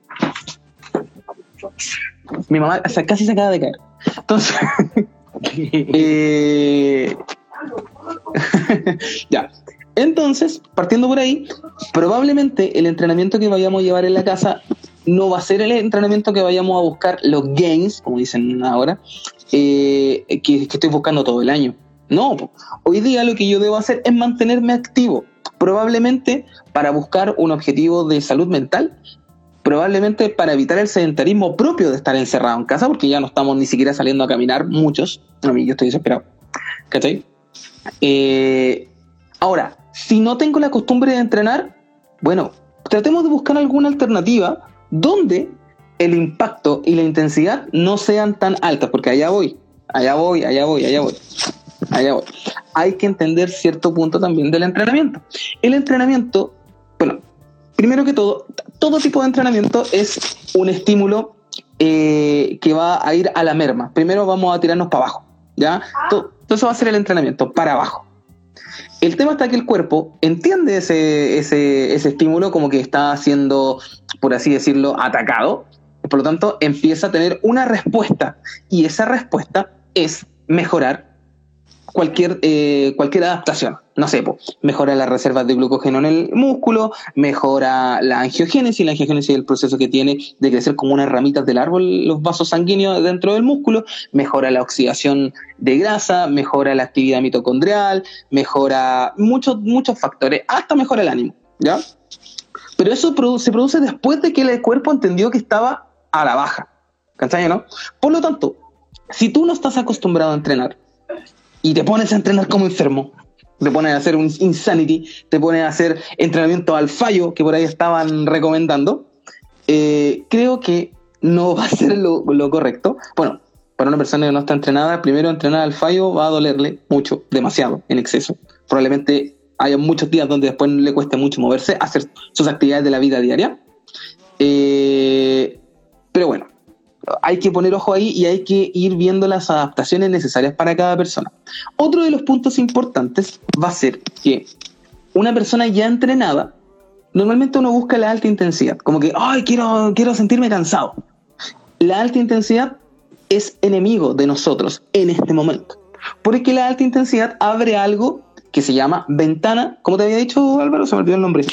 Mi mamá casi se acaba de caer. Entonces, Ya. Entonces, partiendo por ahí, probablemente el entrenamiento que vayamos a llevar en la casa no va a ser el entrenamiento que vayamos a buscar los gains, como dicen ahora, eh, que, estoy buscando todo el año. No, hoy día lo que yo debo hacer es mantenerme activo, probablemente para buscar un objetivo de salud mental probablemente para evitar el sedentarismo propio de estar encerrado en casa, porque ya no estamos ni siquiera saliendo a caminar muchos. A mí yo estoy desesperado. ¿Cachai? Eh, ahora, si no tengo la costumbre de entrenar, bueno, tratemos de buscar alguna alternativa donde el impacto y la intensidad no sean tan altas, porque allá voy, allá voy, allá voy, allá voy. Allá voy. Hay que entender cierto punto también del entrenamiento. El entrenamiento, primero que todo, todo tipo de entrenamiento es un estímulo eh, que va a ir a la merma. Primero vamos a tirarnos para abajo, ¿ya? Todo, eso va a ser el entrenamiento, para abajo. El tema está que el cuerpo entiende ese, ese, ese estímulo como que está siendo, por así decirlo, atacado. Por lo tanto, empieza a tener una respuesta. Y esa respuesta es mejorar cualquier, eh, cualquier adaptación. No sé, mejora las reservas de glucógeno en el músculo, mejora la angiogénesis, la angiogénesis es el proceso que tiene de crecer como unas ramitas del árbol los vasos sanguíneos dentro del músculo, mejora la oxidación de grasa, mejora la actividad mitocondrial, mejora muchos, muchos factores, hasta mejora el ánimo, ¿ya? Pero eso se produce después de que el cuerpo entendió que estaba a la baja, ¿cachai, no? Por lo tanto, si tú no estás acostumbrado a entrenar, y te pones a entrenar como enfermo, te pones a hacer un insanity, te pones a hacer entrenamiento al fallo que por ahí estaban recomendando, eh, creo que no va a ser lo, correcto. Bueno, para una persona que no está entrenada, primero entrenar al fallo va a dolerle mucho, demasiado, en exceso. Probablemente haya muchos días donde después le cueste mucho moverse, hacer sus actividades de la vida diaria. Eh, pero bueno, hay que poner ojo ahí y hay que ir viendo las adaptaciones necesarias para cada persona. Otro de los puntos importantes va a ser que una persona ya entrenada, normalmente uno busca la alta intensidad, como que, ay, quiero, quiero sentirme cansado. La alta intensidad es enemigo de nosotros en este momento, porque la alta intensidad abre algo que se llama ventana, como te había dicho Álvaro, se me olvidó el nombre.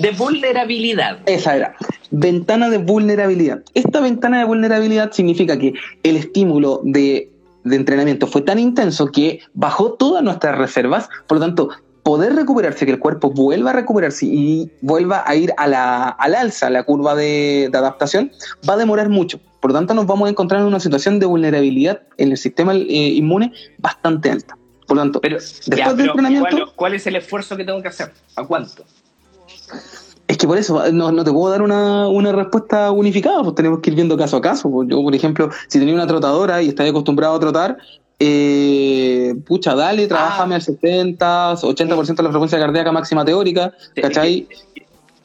De vulnerabilidad. Esa era, ventana de vulnerabilidad. Esta ventana de vulnerabilidad significa que el estímulo de, entrenamiento fue tan intenso que bajó todas nuestras reservas, por lo tanto, poder recuperarse, que el cuerpo vuelva a recuperarse y vuelva a ir a la, al alza, la curva de, adaptación, va a demorar mucho. Por lo tanto, nos vamos a encontrar en una situación de vulnerabilidad en el sistema eh, inmune bastante alta. Por lo tanto, pero, después del entrenamiento. ¿cuál, es el esfuerzo que tengo que hacer? ¿A cuánto? Es que por eso no, te puedo dar una, respuesta unificada, pues tenemos que ir viendo caso a caso. Pues yo, por ejemplo, si tenía una trotadora y estás acostumbrado a trotar, eh, pucha, dale, trabájame ah. al 70, 80% de la frecuencia cardíaca máxima teórica, ¿cachai?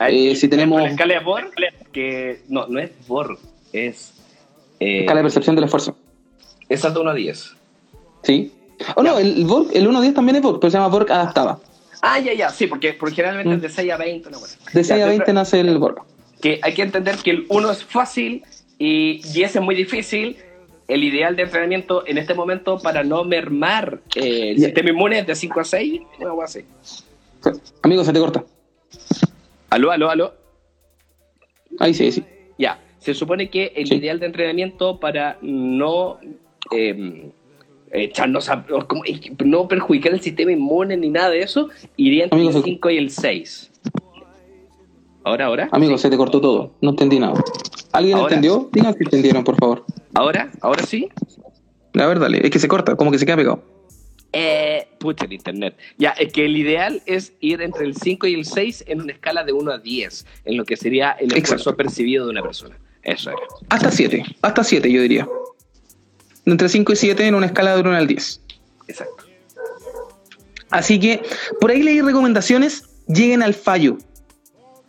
Eh, si tenemos... La escala de Borg, que no, no es Borg, es... Eh, escala de percepción del esfuerzo. Esa de 1 a 10. Sí. Oh, no, el, Borg, el 1 a 10 también es Borg, pero se llama Borg adaptada. Ah, ya, ya, sí, porque, porque generalmente es de 6 a 20. No, bueno. De 6 a 20 nace el Borg. Que hay que entender que el 1 es fácil y 10 es muy difícil. El ideal de entrenamiento en este momento para no mermar eh, el yeah. sistema inmune es de 5 a 6, una algo así. Amigo, se te corta. Aló, aló, aló. Ahí sí, ahí sí. Ya, se supone que el sí. ideal de entrenamiento para no eh, echarnos a, como, no perjudicar el sistema inmune ni nada de eso, iría entre Amigo, el 5 y el 6. Ahora, ahora. Amigo, sí. se te cortó todo. No entendí nada. ¿Alguien ¿Ahora? entendió? Digan si entendieron, por favor. ¿Ahora? ¿Ahora sí? A ver, dale. Es que se corta, como que se queda pegado. Eh, pucha el internet. Ya, es que el ideal es ir entre el 5 y el 6 en una escala de 1 a 10, en lo que sería el esfuerzo percibido de una persona. Eso era. Hasta 7, hasta 7 yo diría. Entre 5 y 7 en una escala de 1 al 10. Exacto. Así que, por ahí leí recomendaciones, lleguen al fallo.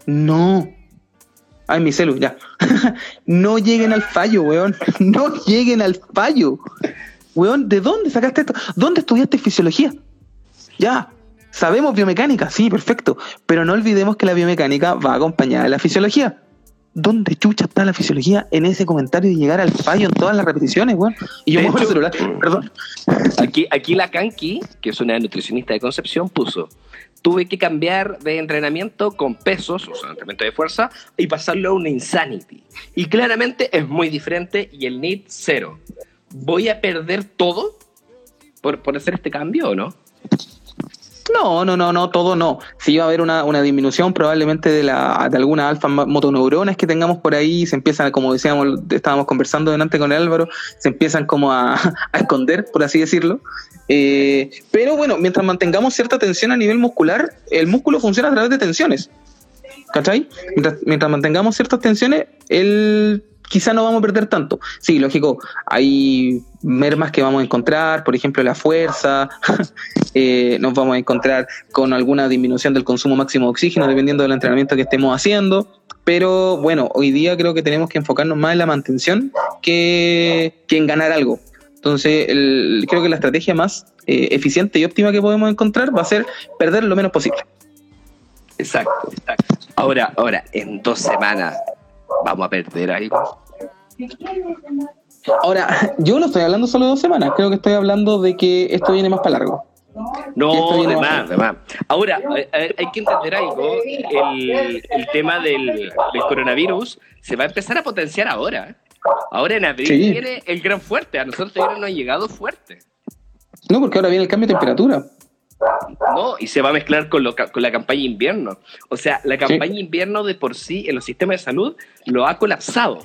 No. Ay, mi celu, ya. no lleguen al fallo, weón. No lleguen al fallo. Weón, ¿de dónde sacaste esto? ¿Dónde estudiaste fisiología? Ya, sabemos biomecánica, sí, perfecto. Pero no olvidemos que la biomecánica va acompañada de la fisiología. ¿Dónde chucha está la fisiología en ese comentario y llegar al fallo en todas las repeticiones, weón? Y yo muevo el celular, perdón. Aquí, aquí la Kanki, que es una nutricionista de Concepción, puso tuve que cambiar de entrenamiento con pesos, o sea, entrenamiento de fuerza, y pasarlo a un Insanity. Y claramente es muy diferente y el NIT cero. ¿Voy a perder todo por, por hacer este cambio o no? No, no, no, no, todo no. Si va a haber una, una disminución probablemente de, la, de algunas alfa motoneuronas que tengamos por ahí, se empiezan, como decíamos, estábamos conversando delante con el Álvaro, se empiezan como a, a esconder, por así decirlo. Eh, pero bueno, mientras mantengamos cierta tensión a nivel muscular, el músculo funciona a través de tensiones. ¿Cachai? Mientras, mientras mantengamos ciertas tensiones, el quizá no vamos a perder tanto. Sí, lógico, hay mermas que vamos a encontrar, por ejemplo, la fuerza, eh, nos vamos a encontrar con alguna disminución del consumo máximo de oxígeno, dependiendo del entrenamiento que estemos haciendo. Pero bueno, hoy día creo que tenemos que enfocarnos más en la mantención que, en ganar algo. Entonces, creo que la estrategia más eh, eficiente y óptima que podemos encontrar va a ser perder lo menos posible. Exacto, exacto. Ahora, ahora, en dos semanas vamos a perder algo. Ahora, yo no estoy hablando solo de dos semanas, creo que estoy hablando de que esto viene más para largo. No, de más, de más. Ahora, hay que entender algo, el, el tema del, del, coronavirus se va a empezar a potenciar ahora. Ahora en abril sí. viene el gran fuerte, a nosotros todavía no ha llegado fuerte. No, porque ahora viene el cambio de temperatura. No, y se va a mezclar con, lo, con la campaña invierno. O sea, la campaña sí. invierno de por sí en los sistemas de salud lo ha colapsado.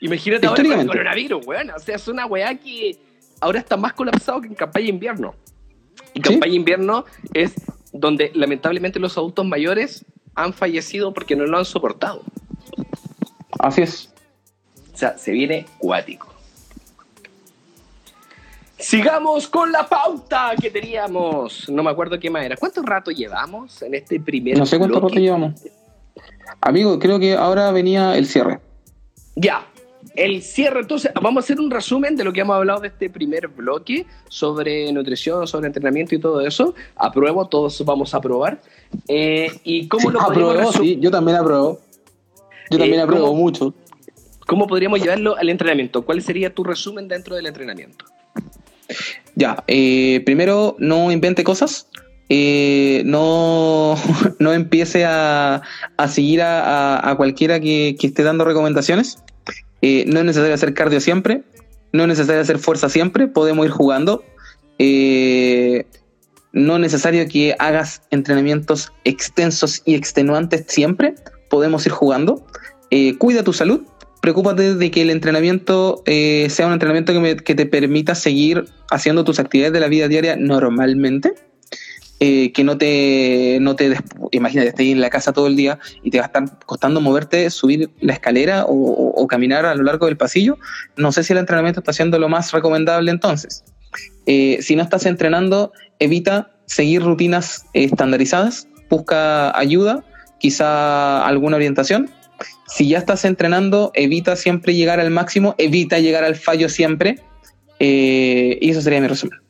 Imagínate ahora con el coronavirus, weón. O sea, es una weá que ahora está más colapsado que en campaña invierno. Y campaña ¿Sí? invierno es donde lamentablemente los adultos mayores han fallecido porque no lo han soportado. Así es. O sea, se viene cuático. Sigamos con la pauta que teníamos. No me acuerdo qué más era. ¿Cuánto rato llevamos en este primer No sé cuánto bloque? rato llevamos. Amigo, creo que ahora venía el cierre. Ya, el cierre. Entonces, vamos a hacer un resumen de lo que hemos hablado de este primer bloque sobre nutrición, sobre entrenamiento y todo eso. Apruebo, todos vamos a aprobar. Eh, ¿Y cómo sí, lo apruebo, sí, yo también apruebo. Yo también eh, apruebo ¿cómo, mucho. ¿Cómo podríamos llevarlo al entrenamiento? ¿Cuál sería tu resumen dentro del entrenamiento? Ya, eh, primero no invente cosas, eh, no, no empiece a, a seguir a, a, a cualquiera que, que, esté dando recomendaciones. Eh, no es necesario hacer cardio siempre, no es necesario hacer fuerza siempre, podemos ir jugando. Eh, no es necesario que hagas entrenamientos extensos y extenuantes siempre, podemos ir jugando. Eh, cuida tu salud, preocúpate de que el entrenamiento sea un entrenamiento que, me, que, te permita seguir haciendo tus actividades de la vida diaria normalmente. Eh, que no te, no te imagínate, estés en la casa todo el día y te va a estar costando moverte, subir la escalera o, caminar a lo largo del pasillo. No sé si el entrenamiento está siendo lo más recomendable entonces. Eh, si no estás entrenando, evita seguir rutinas estandarizadas, busca ayuda quizá alguna orientación. Si ya estás entrenando, evita siempre llegar al máximo, evita llegar al fallo siempre. eh, y eso sería mi resumen.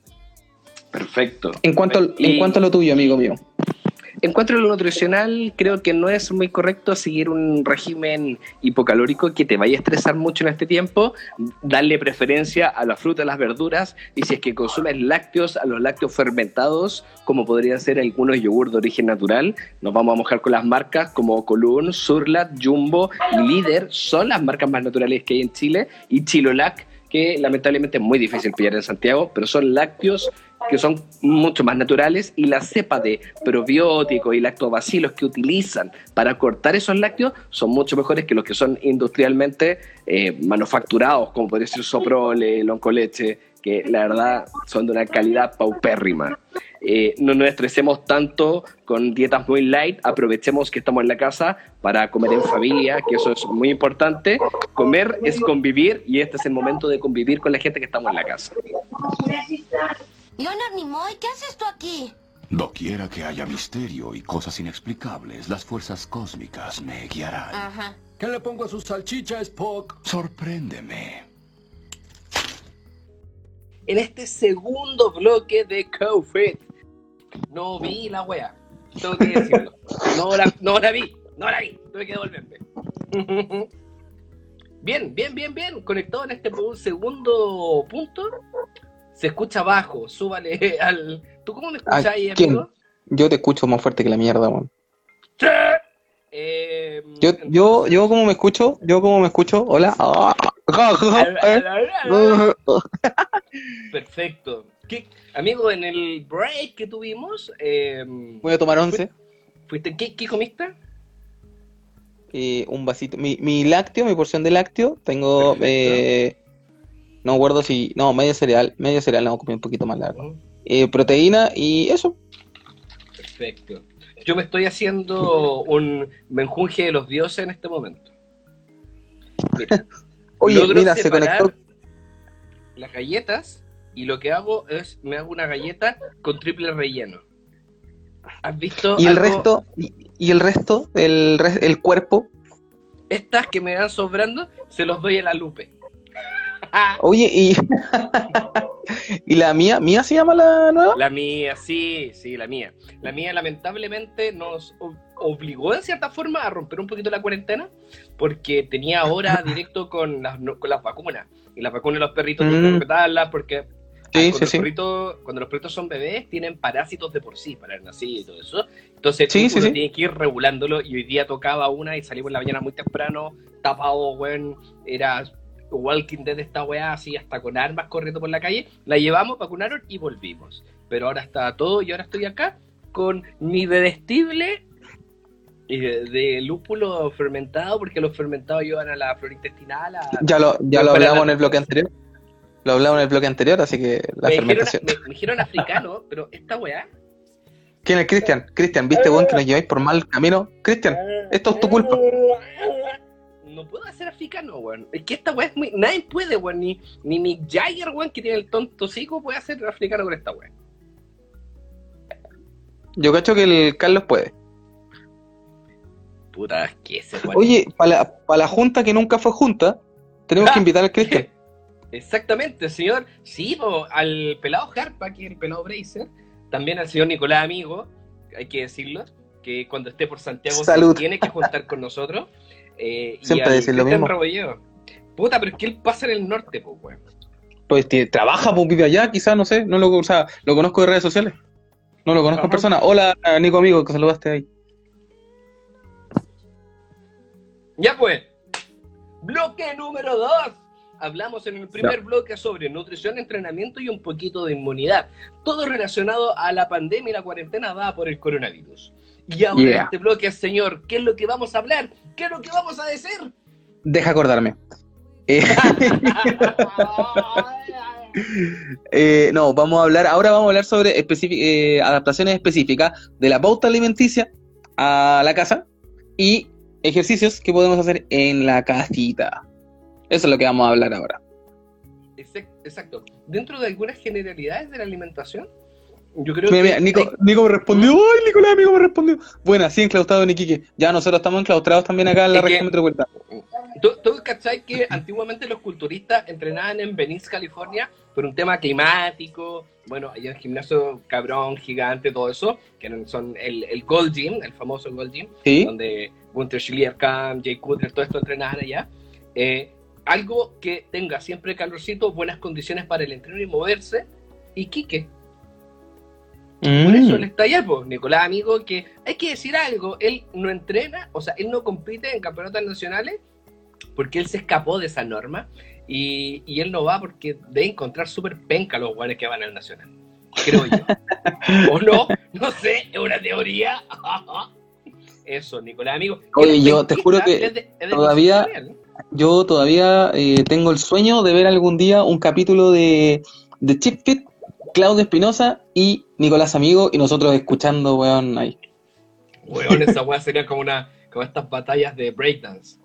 Perfecto. En cuanto, en cuanto a lo tuyo, amigo mío. En cuanto a lo nutricional, creo que no es muy correcto seguir un régimen hipocalórico que te vaya a estresar mucho en este tiempo. Darle preferencia a la fruta, a las verduras y si es que consumes lácteos, a los lácteos fermentados, como podrían ser algunos yogur de origen natural. Nos vamos a mojar con las marcas como Column, Surlat, Jumbo y Líder. Son las marcas más naturales que hay en Chile. Y Chilolac, que lamentablemente es muy difícil pillar en Santiago, pero son lácteos que son mucho más naturales y la cepa de probióticos y lactobacilos que utilizan para cortar esos lácteos son mucho mejores que los que son industrialmente eh, manufacturados, como podría ser Soprole, Loncoleche, que la verdad son de una calidad paupérrima. Eh, no nos estresemos tanto con dietas muy light, aprovechemos que estamos en la casa para comer en familia, que eso es muy importante. Comer es convivir y este es el momento de convivir con la gente que estamos en la casa. Leonard Nimoy, ¿qué haces tú aquí? Doquiera que haya misterio y cosas inexplicables, las fuerzas cósmicas me guiarán. Ajá. ¿Qué le pongo a su salchicha, Spock? Sorpréndeme. En este segundo bloque de COVID. No vi la wea. Tengo que decirlo. No la, no la vi. No la vi. Tuve que devolverme. Bien, bien, bien, bien. Conectado en este segundo punto. Se escucha bajo. Súbale al. ¿Tú cómo me escuchas ¿A ahí, quién? amigo? Yo te escucho más fuerte que la mierda, weón. Eh, Yo, yo, yo como me escucho, yo como me escucho, hola. Perfecto. ¿Qué- amigo, en el break que tuvimos, eh, Voy a tomar once. fuiste, ¿qué, ¿qué comiste? eh, un vasito. Mi, mi lácteo, mi porción de lácteo, tengo. Eh, no recuerdo si. No, medio cereal. Medio cereal, no, comí un poquito más largo. Eh, proteína y eso. Perfecto. Yo me estoy haciendo un menjunje de los dioses en este momento. Mira, Oye, mira, se conectó. Las galletas y lo que hago es me hago una galleta con triple relleno. ¿Has visto? Y el algo? resto, y, y el resto, el, el cuerpo. Estas que me van sobrando, se los doy a la Lupe. Oye, y. y la mía, ¿mía se llama la nueva? La mía, sí, sí, la mía. La mía lamentablemente nos obligó en cierta forma a romper un poquito la cuarentena porque tenía hora directo con las, con las vacunas. Y las vacunas de los perritos Mm. tienen que respetarlas porque Sí, cuando, sí, los sí. perritos, cuando los perritos son bebés tienen parásitos de por sí para el nacido y todo eso. Entonces Sí, uno tiene que ir regulándolo y hoy día tocaba una y salimos en la mañana muy temprano, tapado, weón, era Walking Dead esta weá así hasta con armas corriendo por la calle. La llevamos, vacunaron y volvimos. Pero ahora está todo y ahora estoy acá con mi bebestible de lúpulo fermentado, porque los fermentados llevan a la flora intestinal. A, Ya lo, ya lo la- hablamos en el bloque anterior. Lo hablamos en el bloque anterior, así que la me, dijeron, fermentación. me- me dijeron africano, pero esta weá. ¿Quién es Cristian? Cristian, ¿viste, weón, que nos lleváis por mal camino? Cristian, esto es tu culpa. No puedo hacer africano, weón. Es que esta weá es muy. Nadie puede, weón. Ni, ni Mick Jagger, weón, que tiene el tonto cico, puede hacer africano con esta weá. Yo cacho que el Carlos puede. Puta, que ese weón. Oye, para la, pa' la junta que nunca fue junta, tenemos Ah. que invitar al Cristian. Exactamente, señor. Sí, po, al pelado Harpa, que es el pelado Bracer. También al señor Nicolás Amigo, hay que decirlo, que cuando esté por Santiago Salud. se tiene que juntar con nosotros. Eh, Siempre y decir lo mismo. Rebolledo. Puta, pero es que él pasa en el norte, pues, weón. Pues trabaja, pues vive allá, quizás, no sé. No lo, o sea, lo conozco de redes sociales. No lo conozco en persona. Hola, Nico amigo, que saludaste ahí. Ya pues, bloque número 2. Hablamos en el primer bloque sobre nutrición, entrenamiento y un poquito de inmunidad. Todo relacionado a la pandemia y la cuarentena dada por el coronavirus. Y ahora en Yeah. este bloque, señor, ¿qué es lo que vamos a hablar? ¿Qué es lo que vamos a decir? Deja acordarme. Eh, eh, no, vamos a hablar, ahora vamos a hablar sobre eh, adaptaciones específicas de la pauta alimenticia a la casa y ejercicios que podemos hacer en la casita. Eso es lo que vamos a hablar ahora. Exact- Exacto. Dentro de algunas generalidades de la alimentación, Yo creo Mira, que mira, Nico, hay- Nico me respondió. ¡Ay, Nicolás, amigo, me respondió! Buena, sí, enclaustrado en Iquique. Ya nosotros estamos enclaustrados también acá en la Es región metropolitana. ¿Tú, tú cachai que antiguamente los culturistas entrenaban en Venice, California, por un tema climático? Bueno, allá el gimnasio cabrón, gigante, todo eso, que son el, el Gold Gym, el famoso Gold Gym, Sí. donde Gunther Schlierkamp, Jay Cutler, todo esto entrenaban allá. Eh, algo que tenga siempre calorcito, buenas condiciones para el entreno y moverse, y Quique. Por eso él Mm. está allá, pues, Nicolás, amigo, que hay que decir algo, él no entrena, o sea, él no compite en campeonatos nacionales porque él se escapó de esa norma y, y él no va porque debe encontrar súper penca los guanes que van al nacional, creo yo. o no, no sé, es una teoría. Eso, Nicolás, amigo. Oye, yo te juro que es de- es de todavía- Yo todavía eh, tengo el sueño de ver algún día un capítulo de, de Chip Fit, Claudio Espinosa y Nicolás Amigo y nosotros escuchando, weón, ahí. Weón, esa weá sería como una como estas batallas de breakdance.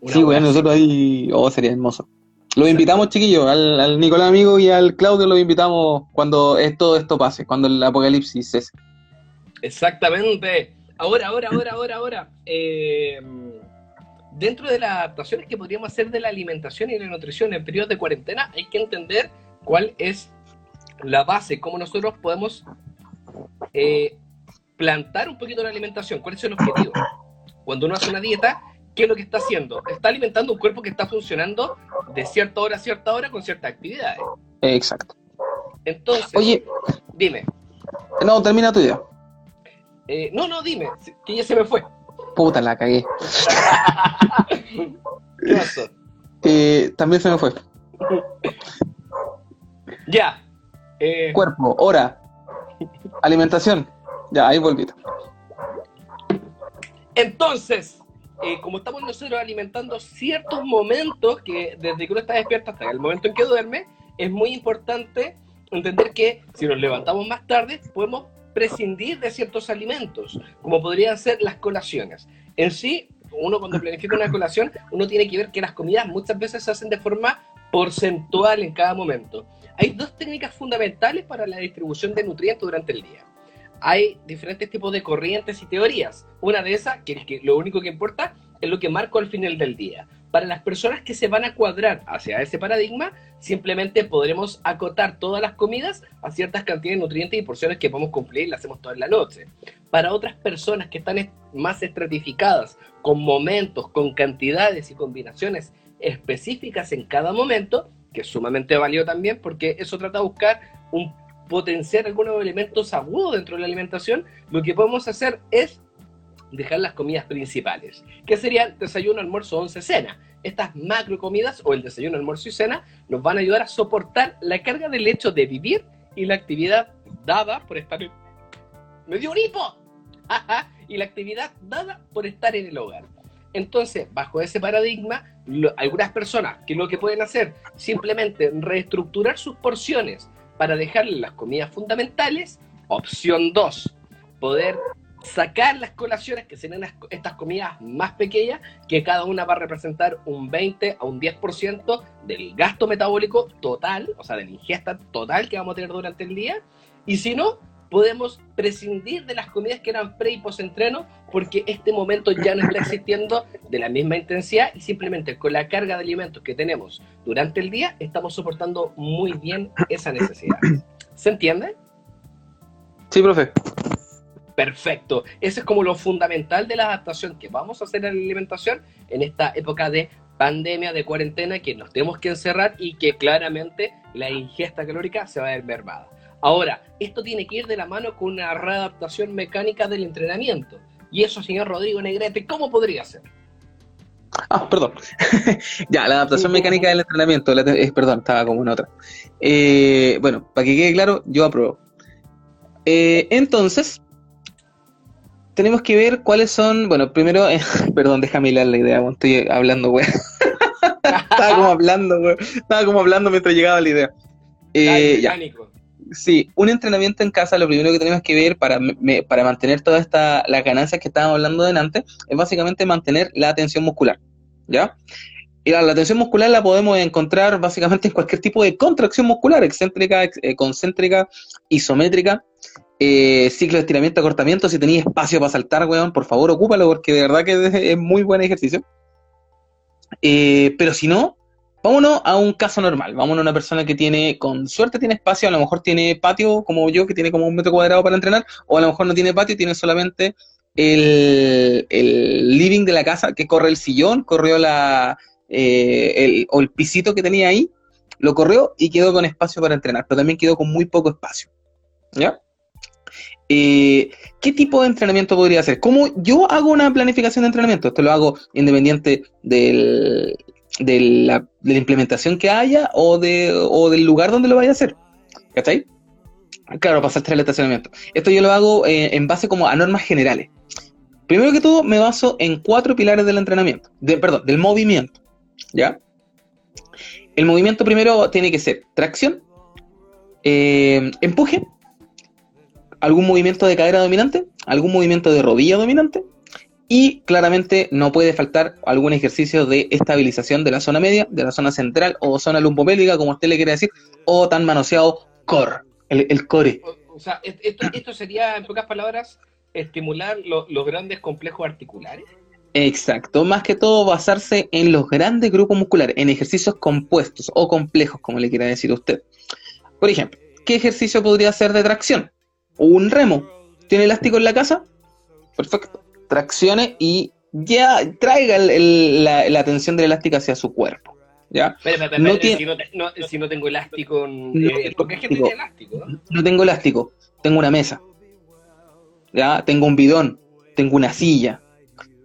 Una sí, weón, nosotros ahí, oh, sería hermoso. Los invitamos, chiquillos, al, al Nicolás Amigo y al Claudio los invitamos cuando todo esto pase, cuando el apocalipsis cese. Exactamente. Ahora, ahora, ahora, ahora, ahora. eh, dentro de las adaptaciones que podríamos hacer de la alimentación y la nutrición en periodos de cuarentena, hay que entender cuál es la base, cómo nosotros podemos eh, plantar un poquito la alimentación, cuál es el objetivo. Cuando uno hace una dieta, ¿qué es lo que está haciendo? Está alimentando un cuerpo que está funcionando de cierta hora a cierta hora con ciertas actividades. Exacto. Entonces, Oye, dime. no, termina tu idea. Eh, no, no, dime, que ya se me fue. Puta, la cagué. ¿Qué pasó? Eh, también se me fue. Ya. Eh, Cuerpo, hora, alimentación. Ya, ahí volví. entonces, eh, como estamos nosotros alimentando ciertos momentos que desde que uno está despierto hasta el momento en que duerme, es muy importante entender que si nos levantamos más tarde, podemos prescindir de ciertos alimentos, como podrían ser las colaciones. En sí, uno cuando planifica una colación, uno tiene que ver que las comidas muchas veces se hacen de forma porcentual en cada momento. Hay dos técnicas fundamentales para la distribución de nutrientes durante el día. Hay diferentes tipos de corrientes y teorías. Una de esas, que, que lo único que importa, es lo que marco al final del día. Para las personas que se van a cuadrar hacia ese paradigma, simplemente podremos acotar todas las comidas a ciertas cantidades de nutrientes y porciones que podemos cumplir y las hacemos toda la noche. Para otras personas que están est- más estratificadas, con momentos, con cantidades y combinaciones específicas en cada momento, que es sumamente válido también, porque eso trata de buscar un potenciar algunos elementos agudos dentro de la alimentación, lo que podemos hacer es dejar las comidas principales, que serían desayuno, almuerzo, once, cena. Estas macro comidas o el desayuno, almuerzo y cena nos van a ayudar a soportar la carga del hecho de vivir y la actividad dada por estar en... ¡Me dio un hipo! Y la actividad dada por estar en el hogar. Entonces, bajo ese paradigma, algunas personas que lo que pueden hacer simplemente reestructurar sus porciones para dejarle las comidas fundamentales. Opción 2, poder sacar las colaciones, que serían estas comidas más pequeñas, que cada una va a representar un 20 a un 10% del gasto metabólico total, o sea, de la ingesta total que vamos a tener durante el día. Y si no, podemos prescindir de las comidas que eran pre y post entreno, porque este momento ya no está existiendo de la misma intensidad y simplemente con la carga de alimentos que tenemos durante el día, estamos soportando muy bien esa necesidad. ¿Se entiende? Sí, profe. Perfecto. Eso es como lo fundamental de la adaptación que vamos a hacer en la alimentación en esta época de pandemia, de cuarentena, que nos tenemos que encerrar y que claramente la ingesta calórica se va a ver mermada. Ahora, esto tiene que ir de la mano con una readaptación mecánica del entrenamiento. Y eso, señor Rodrigo Negrete, ¿cómo podría ser? Ah, perdón. ya, la adaptación mecánica del entrenamiento. la eh, perdón, estaba como en otra. Eh, bueno, para que quede claro, yo apruebo. Eh, entonces, tenemos que ver cuáles son. Bueno, primero, eh, perdón, déjame hilar la idea, estoy hablando, güey. estaba como hablando, güey. Estaba como hablando mientras llegaba la idea. Eh, ya. Sí, un entrenamiento en casa, lo primero que tenemos que ver para, me- para mantener todas estas las ganancias que estábamos hablando delante, es básicamente mantener la tensión muscular, ¿ya? Y la, la tensión muscular la podemos encontrar básicamente en cualquier tipo de contracción muscular, excéntrica, ex- eh, concéntrica, isométrica, eh, ciclo de estiramiento, acortamiento. Si tenéis espacio para saltar, weón, por favor, ocúpalo porque de verdad que es, muy buen ejercicio. Eh, pero si no, vámonos a un caso normal. Vámonos a una persona que tiene, con suerte tiene espacio, a lo mejor tiene patio, como yo, que tiene como un metro cuadrado para entrenar, o a lo mejor no tiene patio, tiene solamente el, el living de la casa, que corre el sillón, corrió la, eh, el, o el pisito que tenía ahí, lo corrió y quedó con espacio para entrenar, pero también quedó con muy poco espacio. ¿Ya? Eh, ¿Qué tipo de entrenamiento podría hacer? ¿Cómo yo hago una planificación de entrenamiento? Esto lo hago independiente del, de, la, implementación que haya o, de, o del lugar donde lo vaya a hacer. ¿Cachai? Claro, para hacer el estacionamiento. Esto yo lo hago eh, en base como a normas generales. Primero que todo, me baso en cuatro pilares del entrenamiento, de, perdón, del movimiento. ¿Ya? El movimiento primero tiene que ser tracción, eh, empuje, algún movimiento de cadera dominante, algún movimiento de rodilla dominante y claramente no puede faltar algún ejercicio de estabilización de la zona media, de la zona central o zona lumbopélvica, como usted le quiere decir, o tan manoseado core, el, el core. O, o sea, est- esto, esto sería, en pocas palabras, estimular lo- los grandes complejos articulares. Exacto, más que todo basarse en los grandes grupos musculares, en ejercicios compuestos o complejos, como le quiera decir usted. Por ejemplo, ¿qué ejercicio podría ser de tracción? Un remo. ¿Tiene elástico en la casa? Perfecto. Traccione y ya traiga el- el- la, la tensión del elástico hacia su cuerpo. ¿Ya? Espera, espera, No tiene- si, no, te- no- si no tengo elástico, en- No eh, tengo porque hay gente que tiene elástico. ¿no? No tengo elástico, tengo una mesa. ¿Ya? Tengo un bidón, tengo una silla,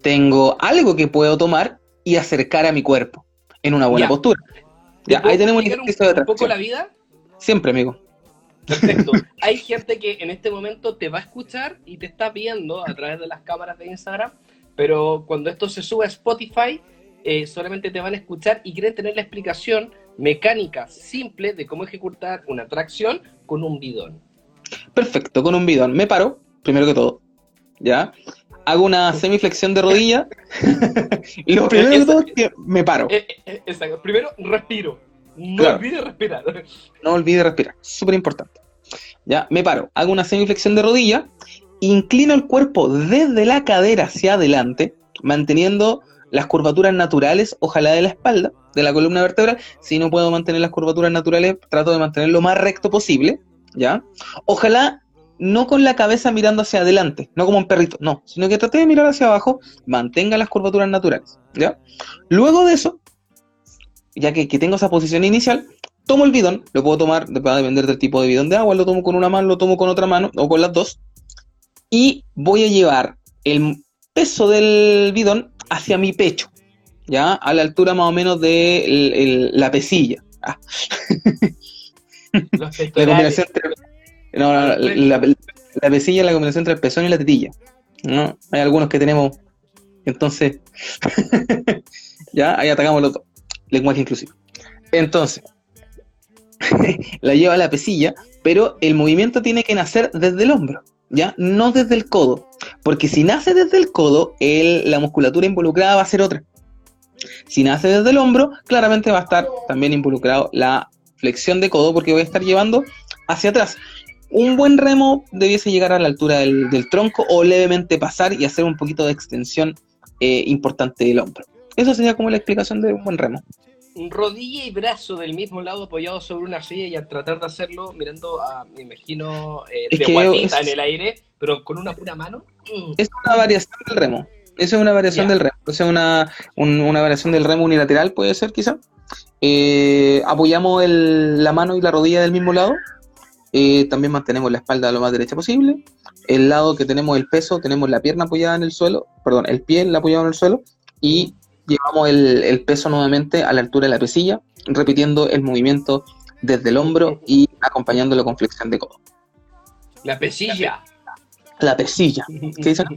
tengo algo que puedo tomar y acercar a mi cuerpo en una buena Ya. postura. Ya, ¿Te ahí tenemos un ejercicio de un, poco tracción. la vida? Siempre, amigo. Perfecto. Hay gente que en este momento te va a escuchar y te está viendo a través de las cámaras de Instagram, pero cuando esto se sube a Spotify, eh, solamente te van a escuchar y quieren tener la explicación mecánica simple de cómo ejecutar una tracción con un bidón. Perfecto, con un bidón. Me paro, primero que todo. ¿Ya? Hago una semiflexión de rodilla. Lo primero que todo es que me paro. Eh, eh, exacto. Primero, respiro. No Claro. olvides respirar. No olvide respirar, súper importante. Ya, me paro, hago una semiflexión de rodilla, inclino el cuerpo desde la cadera hacia adelante, manteniendo las curvaturas naturales, ojalá de la espalda, de la columna vertebral. Si no puedo mantener las curvaturas naturales, trato de mantenerlo lo más recto posible, ¿ya? Ojalá no con la cabeza mirando hacia adelante, no como un perrito, no, sino que trate de mirar hacia abajo, mantenga las curvaturas naturales, ¿ya? Luego de eso, ya que, que tengo esa posición inicial, tomo el bidón, lo puedo tomar, va a depender del tipo de bidón de agua, lo tomo con una mano, lo tomo con otra mano, o con las dos, y voy a llevar el peso del bidón hacia mi pecho, ¿ya? A la altura más o menos de el- el- la pesilla. Ah, Los la combinación entre, no, no, no, la, la- la pesilla es la combinación entre el pezón y la tetilla. ¿no? Hay algunos que tenemos, entonces, ya, ahí atacamos los dos. Lenguaje inclusivo. Entonces, la lleva a la pesilla, pero el movimiento tiene que nacer desde el hombro, ¿ya? No desde el codo. Porque si nace desde el codo, el- la musculatura involucrada va a ser otra. Si nace desde el hombro, claramente va a estar también involucrado la flexión de codo, porque voy a estar llevando hacia atrás. Un buen remo debiese llegar a la altura del, tronco o levemente pasar y hacer un poquito de extensión eh, importante del hombro. Eso sería como la explicación de un buen remo. rodilla y brazo del mismo lado apoyado sobre una silla y al tratar de hacerlo mirando a, me imagino, eh, de guatita en el aire, pero con una pura mano. Mm. Es una variación del remo. Eso es una variación del remo. Eso es una, un- una variación del remo unilateral, puede ser quizá. Eh, apoyamos el- la mano y la rodilla del mismo lado. Eh, también mantenemos la espalda lo más derecha posible. El lado que tenemos el peso, tenemos la pierna apoyada en el suelo, perdón, el pie apoyado en el suelo. Y llevamos el, el peso nuevamente a la altura de la pesilla, repitiendo el movimiento desde el hombro y acompañándolo con flexión de codo. La pesilla. La pesilla. ¿Qué dicen?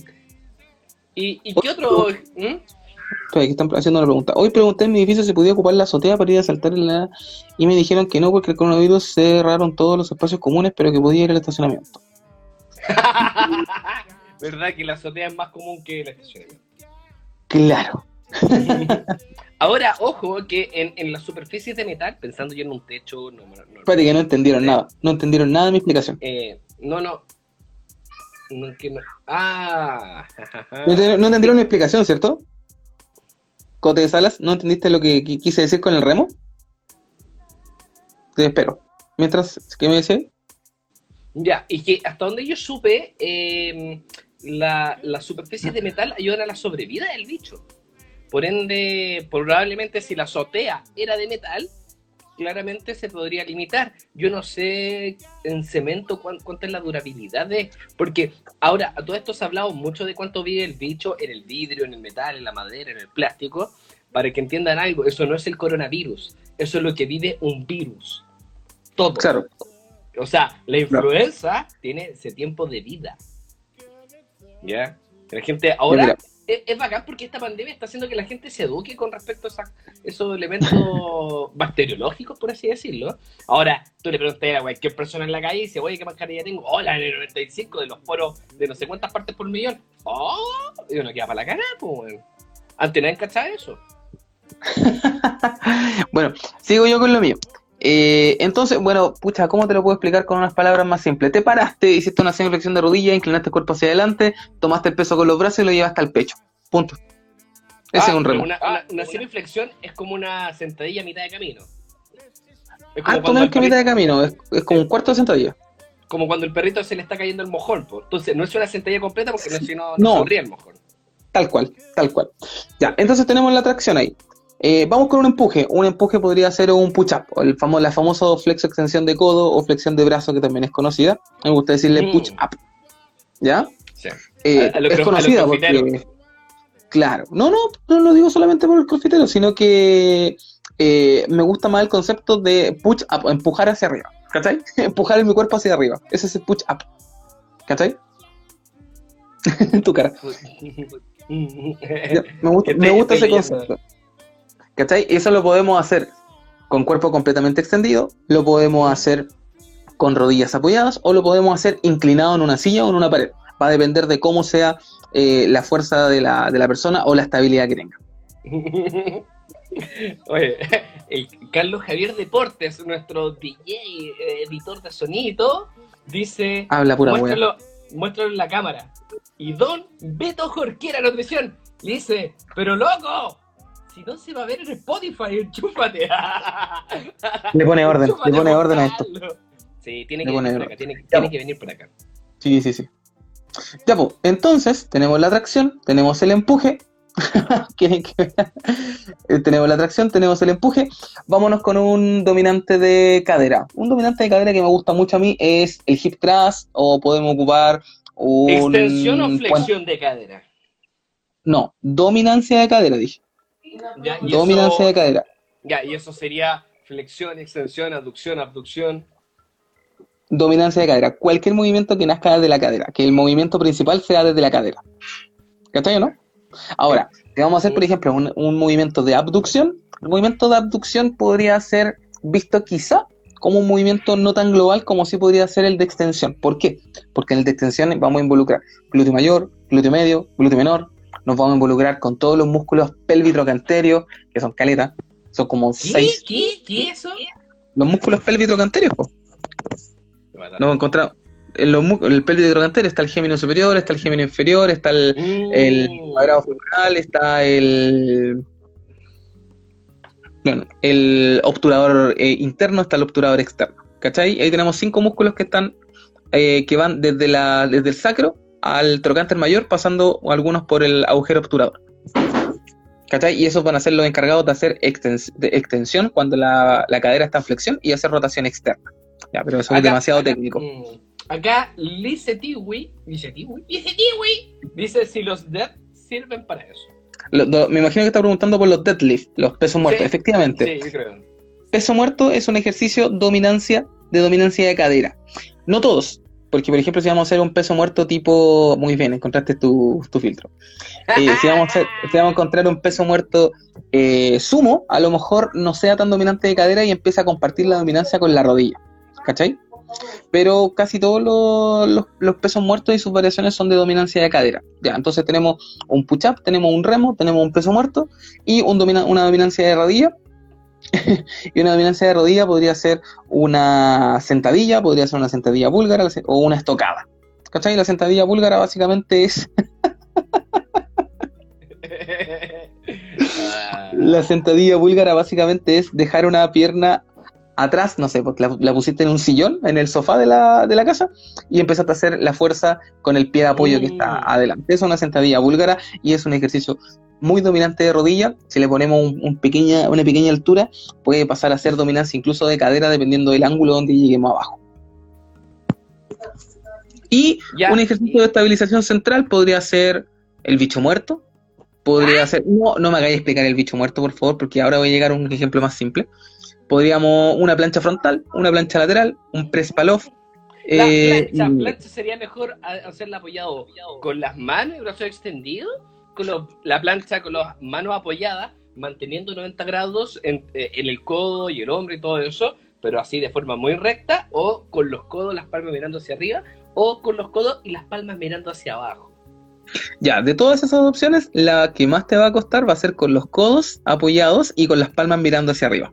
¿Y, y qué otro? ¿Mm? Que están haciendo una pregunta. Hoy pregunté en mi edificio si podía ocupar la azotea para ir a saltar en la... Y me dijeron que no, porque el coronavirus cerraron todos los espacios comunes, pero que podía ir al estacionamiento. ¿Verdad que la azotea es más común que el estacionamiento? Claro. Ahora, ojo, que en, en las superficies de metal, pensando yo en un techo normal, Espérate que no entendieron nada. No entendieron nada de mi explicación. eh, no, no. No, que no- Ah, No, ent- no entendieron mi explicación, ¿cierto? Cote de Salas, ¿no entendiste lo que qui- quise decir con el remo? Te espero. Mientras, ¿qué me dice? Ya, y que hasta donde yo supe, eh, la- las superficies de metal ayudan a la sobrevida del bicho. Por ende, probablemente si la azotea era de metal, claramente se podría limitar. Yo no sé en cemento cuán- cuánta es la durabilidad de... Porque ahora, a todo esto se ha hablado mucho de cuánto vive el bicho en el vidrio, en el metal, en la madera, en el plástico. Para que entiendan algo, eso no es el coronavirus, eso es lo que vive un virus. Todo. Claro. O sea, la influenza tiene ese tiempo de vida. ¿Ya? La gente ahora mira. Es, bacán porque esta pandemia está haciendo que la gente se eduque con respecto a esos elementos bacteriológicos, por así decirlo. Ahora, tú le preguntas a cualquier persona en la calle y dice, oye, ¿qué mascarilla tengo? Oh, la N95 de los poros de no sé cuántas partes por millón. Oh, y uno queda para la cara, pues. Antes nadie cachaba eso. Bueno, sigo yo con lo mío. Eh, entonces, bueno, pucha, ¿cómo te lo puedo explicar con unas palabras más simples? Te paraste, hiciste una flexión de rodilla, inclinaste el cuerpo hacia adelante, tomaste el peso con los brazos y lo llevaste al pecho. Punto. Ese Ah, es un remo. Una, una, una semiflexión es como una sentadilla a mitad de camino. Es como, Ah, menos que mitad de camino, es, es como un cuarto de sentadilla. como cuando el perrito se le está cayendo el mojón. po. Entonces, no es una sentadilla completa porque no, si no, No. no el mojón. Tal cual, tal cual. Ya, entonces tenemos la tracción ahí. Eh, vamos con un empuje. Un empuje podría ser un push-up, famo- la famosa flexo extensión de codo o flexión de brazo, que también es conocida. Me gusta decirle Mm. push-up. ¿Ya? Sí. Eh, A- a los es conocida porque. Claro, no, no, no lo digo solamente por el confitero, sino que eh, me gusta más el concepto de push-up, empujar hacia arriba. ¿Cachai? Empujar mi cuerpo hacia arriba. Ese es el push-up. ¿Cachai? tu cara. Me gusta, me gusta ese concepto. ¿Cachai? Eso lo podemos hacer con cuerpo completamente extendido, lo podemos hacer con rodillas apoyadas o lo podemos hacer inclinado en una silla o en una pared. Va a depender de cómo sea eh, la fuerza de la, de la persona o la estabilidad que tenga. Oye, el Carlos Javier Deportes, nuestro DJ, eh, editor de sonido, dice: Habla pura muéstralo, muéstralo en la cámara. Y Don Beto Jorquera Nutrición le dice: Pero loco, si no se va a ver en Spotify, enchúfate. Le pone orden, le pone a orden a esto. Sí, tiene Le que pone venir por orden. acá, tiene, que venir por acá. Sí, sí, sí. Ya, pues, entonces tenemos la tracción, tenemos el empuje. ¿Quieren que? Eh, tenemos la tracción, tenemos el empuje. Vámonos con un dominante de cadera. Un dominante de cadera que me gusta mucho a mí es el hip thrust o podemos ocupar un... ¿Extensión o flexión de cadera? No, dominancia de cadera, dije. Ya, y Dominancia eso- de cadera. Ya, y eso sería flexión, extensión, aducción, abducción. Dominancia de cadera. Cualquier movimiento que nazca desde la cadera. Que el movimiento principal sea desde la cadera. ¿Cachai o no? Ahora, si vamos a hacer, por ejemplo, un, un movimiento de abducción, el movimiento de abducción podría ser visto quizá como un movimiento no tan global como sí podría ser el de extensión. ¿Por qué? Porque en el de extensión vamos a involucrar glúteo mayor, glúteo medio, glúteo menor, nos vamos a involucrar con todos los músculos pelvitrocanterios, que son caletas, son como ¿Qué? seis, ¿Qué? ¿Qué eso? los músculos pelvitrocanterios, po. Nos encontramos en los el pelvis hidrocanterio está el gémino superior, está el gémino inferior, está el, el Mm. cuadrado femoral, está el bueno, el obturador eh, interno, está el obturador externo. ¿Cachai? Ahí tenemos cinco músculos que están eh, que van desde la desde el sacro al trocánter mayor, pasando algunos por el agujero obturador. ¿Cachai? Y esos van a ser los encargados de hacer extens- de extensión cuando la, la cadera está en flexión y hacer rotación externa. Ya, pero eso es demasiado acá- técnico. mm, Acá Lice Tiwi, Lice Tiwi, Lice Tiwi, dice si los dead sirven para eso. Lo- lo- me imagino que está preguntando por los deadlift, los pesos muertos. Sí. Efectivamente, Sí, creo. peso muerto es un ejercicio dominancia de dominancia de cadera. No todos, porque por ejemplo si vamos a hacer un peso muerto tipo, muy bien, encontraste tu, filtro. Eh, si, vamos a encontrar un peso muerto eh, sumo, a lo mejor no sea tan dominante de cadera y empieza a compartir la dominancia con la rodilla. ¿Cachai? pero casi todos los pesos muertos y sus variaciones son de dominancia de cadera. Ya, entonces tenemos un push-up, tenemos un remo, tenemos un peso muerto y un domina- una dominancia de rodilla. y una dominancia de rodilla podría ser una sentadilla, podría ser una sentadilla búlgara o una estocada. ¿Cachai? La sentadilla búlgara básicamente es La sentadilla búlgara básicamente es dejar una pierna atrás, no sé, porque la, la pusiste en un sillón, en el sofá de la, de la casa, y empezaste a hacer la fuerza con el pie de apoyo que está Mm. adelante. Es una sentadilla búlgara y es un ejercicio muy dominante de rodilla. Si le ponemos un- un pequeña, una pequeña altura, puede pasar a ser dominancia incluso de cadera dependiendo del ángulo donde lleguemos abajo. Y Ya. un ejercicio de estabilización central podría ser el bicho muerto. Podría ser. No, no me hagáis explicar el bicho muerto, por favor, porque ahora voy a llegar a un ejemplo más simple. Podríamos una plancha frontal, una plancha lateral, un press palof. La eh, plancha, plancha sería mejor hacerla apoyado con las manos y brazos extendidos, con los- la plancha con las manos apoyadas, manteniendo 90 grados en, eh, en el codo y el hombro y todo eso, pero así de forma muy recta, o con los codos, las palmas mirando hacia arriba, o con los codos y las palmas mirando hacia abajo. Ya, de todas esas opciones, la que más te va a costar va a ser con los codos apoyados y con las palmas mirando hacia arriba.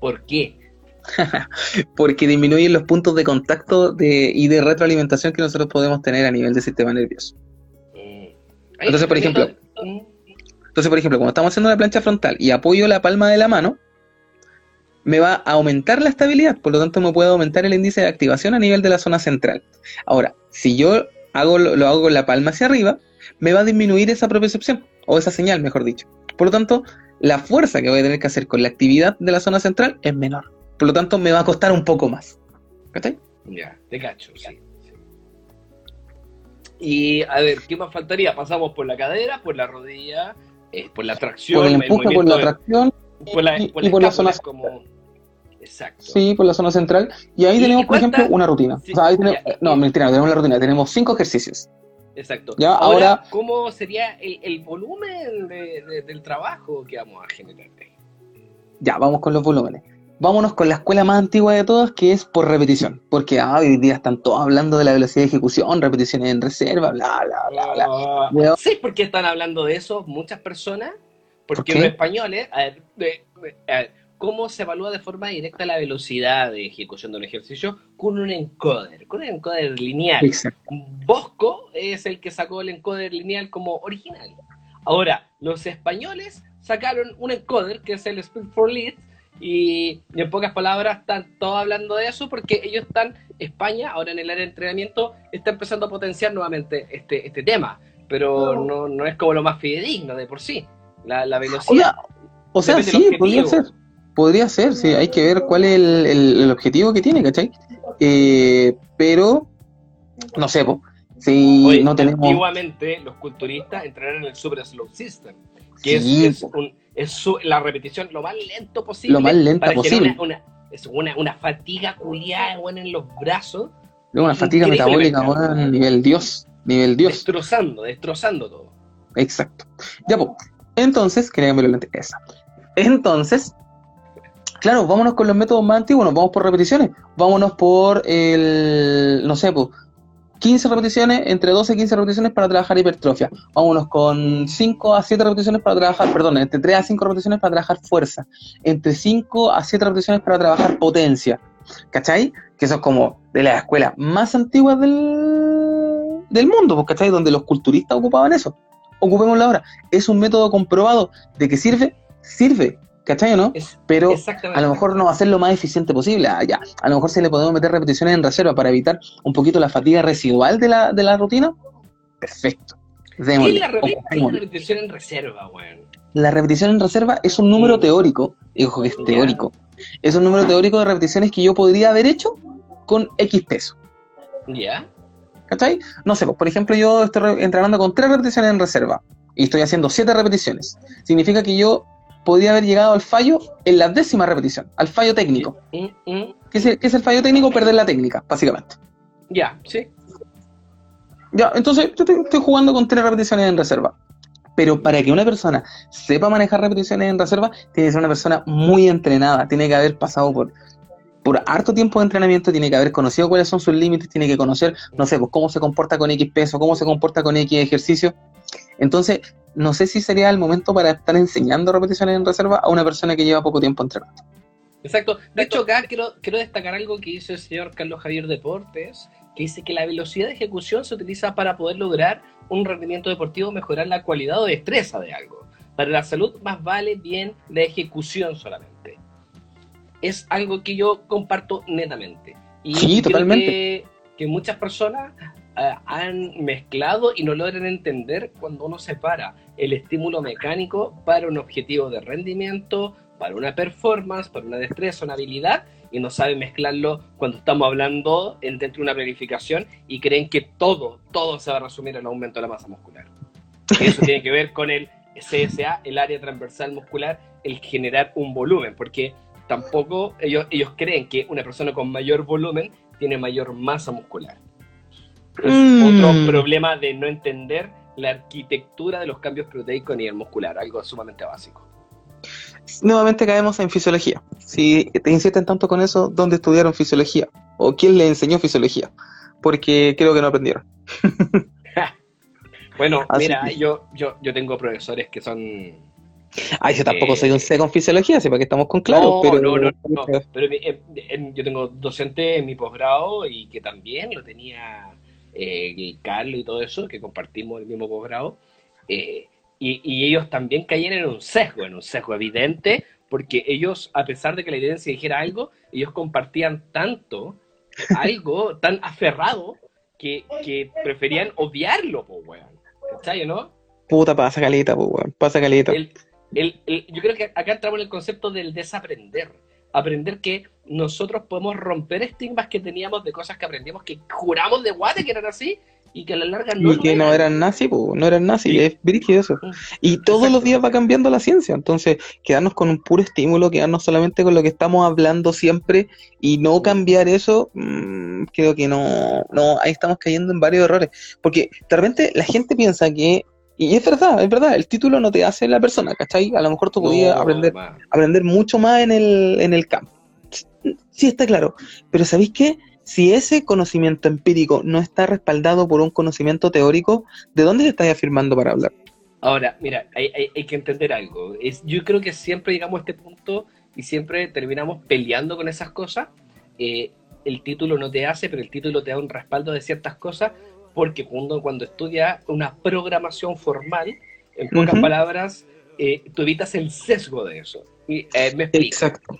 ¿Por qué? Porque disminuyen los puntos de contacto de, y de retroalimentación que nosotros podemos tener a nivel del sistema nervioso. Entonces, por ejemplo. Entonces, por ejemplo, cuando estamos haciendo la plancha frontal y apoyo la palma de la mano, me va a aumentar la estabilidad, por lo tanto me puede aumentar el índice de activación a nivel de la zona central. Ahora, si yo hago lo, hago con la palma hacia arriba, me va a disminuir esa propiocepción, o esa señal, mejor dicho. Por lo tanto, la fuerza que voy a tener que hacer con la actividad de la zona central es menor. Por lo tanto, me va a costar un poco más. ¿Cachai? Ya, te cacho, sí. Y a ver, ¿qué más faltaría? Pasamos por la cadera, por la rodilla, eh, por la tracción, Por el empuje, por la de- tracción, por la, y- por y por la escápula, zona como... Exacto. sí, por la zona central. Y ahí ¿Y tenemos, por cuánta- ejemplo, una rutina. Sí, O sea, ahí tenemos- ya. no, mentira, no tenemos la rutina, tenemos cinco ejercicios. Exacto. Ya, ahora, ahora- ¿cómo sería el, el volumen de- de- del trabajo que vamos a generar? Ya, vamos con los volúmenes. Vámonos con la escuela más antigua de todas, que es por repetición. Porque ah, hoy día están todos hablando de la velocidad de ejecución, repeticiones en reserva, bla, bla, bla, bla. Ah. ¿Sabes por qué están hablando de eso muchas personas? Porque qué? los españoles, a ver, de- de- a ver, ¿cómo se evalúa de forma directa la velocidad de ejecución de un ejercicio? Con un encoder, con un encoder lineal. Exacto. Bosco es el que sacó el encoder lineal como original. Ahora, los españoles sacaron un encoder que es el Speed for Lead y, y en pocas palabras están todos hablando de eso porque ellos están, España, ahora en el área de entrenamiento, está empezando a potenciar nuevamente este, este tema, pero no, no es como lo más fidedigno de por sí. La, la velocidad. O sea, sí, podría ser. Podría ser, sí, hay que ver cuál es el, el- el objetivo que tiene, ¿cachai? Eh, pero, no sé, po, si Oye, no tenemos... Antiguamente los culturistas entrenaron en el Super Slow System, que Sí, es, un- es su- la repetición lo más lento posible. Lo más lenta posible. Una, una- es una, una fatiga culiada weón, en los brazos, Es una fatiga metabólica, weón, nivel Dios, nivel Dios. destrozando, destrozando todo. Exacto. Ya, pues. Entonces, quería lente. Esa. Entonces, claro, vámonos con los métodos más antiguos, nos vamos por repeticiones. Vámonos por el, no sé, pues, 15 repeticiones, entre 12 y 15 repeticiones para trabajar hipertrofia. Vámonos con 5 a 7 repeticiones para trabajar, perdón, entre 3 a 5 repeticiones para trabajar fuerza. Entre 5 a 7 repeticiones para trabajar potencia. ¿Cachai? Que eso es como de las escuelas más antiguas del, del mundo, pues, ¿cachai? Donde los culturistas ocupaban eso ocupémoslo ahora. Es un método comprobado de que sirve, sirve, ¿cachai o no? Es, Pero a lo mejor no va a ser lo más eficiente posible. Ah, ya. A lo mejor si le podemos meter repeticiones en reserva para evitar un poquito la fatiga residual de la, de la rutina. Perfecto. ¿Qué Démosle. es la, re- qué la repetición en reserva, weón? La repetición en reserva es un número Mm. teórico, y ojo que es teórico, es un número teórico de repeticiones que yo podría haber hecho con X peso. ¿Ya? ¿Cachai? No sé, pues, por ejemplo, yo estoy re- entrenando con tres repeticiones en reserva y estoy haciendo siete repeticiones. Significa que yo podría haber llegado al fallo en la décima repetición, al fallo técnico. Mm, mm. ¿Qué es el, qué es el fallo técnico? Perder la técnica, básicamente. Ya, sí. Ya, entonces yo estoy, estoy jugando con tres repeticiones en reserva. Pero para que una persona sepa manejar repeticiones en reserva, tiene que ser una persona muy entrenada, tiene que haber pasado por, por harto tiempo de entrenamiento, tiene que haber conocido cuáles son sus límites, tiene que conocer, no sé, pues cómo se comporta con X peso, cómo se comporta con X ejercicio. Entonces, no sé si sería el momento para estar enseñando repeticiones en reserva a una persona que lleva poco tiempo entrenando. Exacto. De hecho, acá quiero, quiero destacar algo que dice el señor Carlos Javier Deportes, que dice que la velocidad de ejecución se utiliza para poder lograr un rendimiento deportivo, mejorar la cualidad o destreza de algo. Para la salud más vale bien la ejecución solamente. Es algo que yo comparto netamente. Y Sí, creo totalmente. Que, que muchas personas han mezclado y no logran entender cuando uno separa el estímulo mecánico para un objetivo de rendimiento, para una performance, para una destreza, una habilidad, y no saben mezclarlo cuando estamos hablando en- dentro de una planificación y creen que todo, todo se va a resumir en el aumento de la masa muscular. Eso tiene que ver con el CSA, el área transversal muscular, el generar un volumen, porque tampoco ellos, ellos creen que una persona con mayor volumen tiene mayor masa muscular. Mm. otro problema de no entender la arquitectura de los cambios proteicos a nivel muscular, algo sumamente básico. Nuevamente caemos en fisiología. Si te insisten tanto con eso, ¿dónde estudiaron fisiología? ¿O quién le enseñó fisiología? Porque creo que no aprendieron. Bueno, Así mira, que- yo, yo, yo tengo profesores que son Ay, yo tampoco Eh, soy un C con fisiología, para que estamos con claro, no, pero... no, no, no, pero en- en- yo tengo docente en mi posgrado y que también lo tenía eh, el Carlos y todo eso, que compartimos el mismo posgrado, eh, y, y ellos también caían en un sesgo, en un sesgo evidente, porque ellos, a pesar de que la evidencia dijera algo, ellos compartían tanto algo tan aferrado que, que preferían obviarlo, pues, weón. ¿Cachai, no? Puta, pasa caleta, pues, weón, pasa caleta. El- el- el- yo creo que acá entramos en el concepto del desaprender. Aprender que nosotros podemos romper estigmas que teníamos de cosas que aprendimos que juramos de guate que eran así y que a la larga no y que no eran nazi, pues, no eran nazi, Sí. es brígido eso. Mm. Y todos los días va cambiando la ciencia, entonces quedarnos con un puro estímulo, quedarnos solamente con lo que estamos hablando siempre y no cambiar eso, mm, creo que no, no, ahí estamos cayendo en varios errores, porque de repente la gente piensa que, y es verdad, es verdad, el título no te hace la persona, ¿cachai? A lo mejor tú podías No, aprender aprender mucho más en el, en el campo. Sí, está claro. Pero ¿sabéis qué? Si ese conocimiento empírico no está respaldado por un conocimiento teórico, ¿de dónde te estás afirmando para hablar? Ahora, mira, hay, hay- hay que entender algo. Es, yo creo que siempre llegamos a este punto y siempre terminamos peleando con esas cosas. Eh, el título no te hace, pero el título te da un respaldo de ciertas cosas, porque cuando, cuando estudias una programación formal, en pocas Ujú. palabras, eh, tú evitas el sesgo de eso. Y, eh, me explico. Exacto.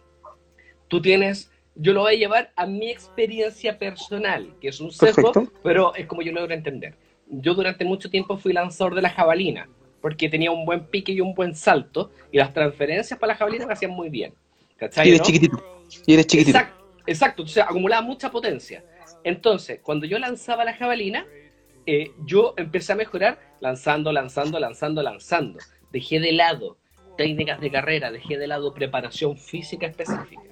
Tú tienes, yo lo voy a llevar a mi experiencia personal, que es un sesgo, Perfecto. pero es como yo logro entender. Yo durante mucho tiempo fui lanzador de la jabalina, porque tenía un buen pique y un buen salto, y las transferencias para la jabalina me hacían muy bien. ¿Cachai? Y eres no? chiquitito. Y eres chiquitito. Exacto, exacto, o sea, acumulaba mucha potencia. Entonces, cuando yo lanzaba la jabalina, eh, yo empecé a mejorar lanzando, lanzando, lanzando, lanzando. Dejé de lado técnicas de carrera, dejé de lado preparación física específica,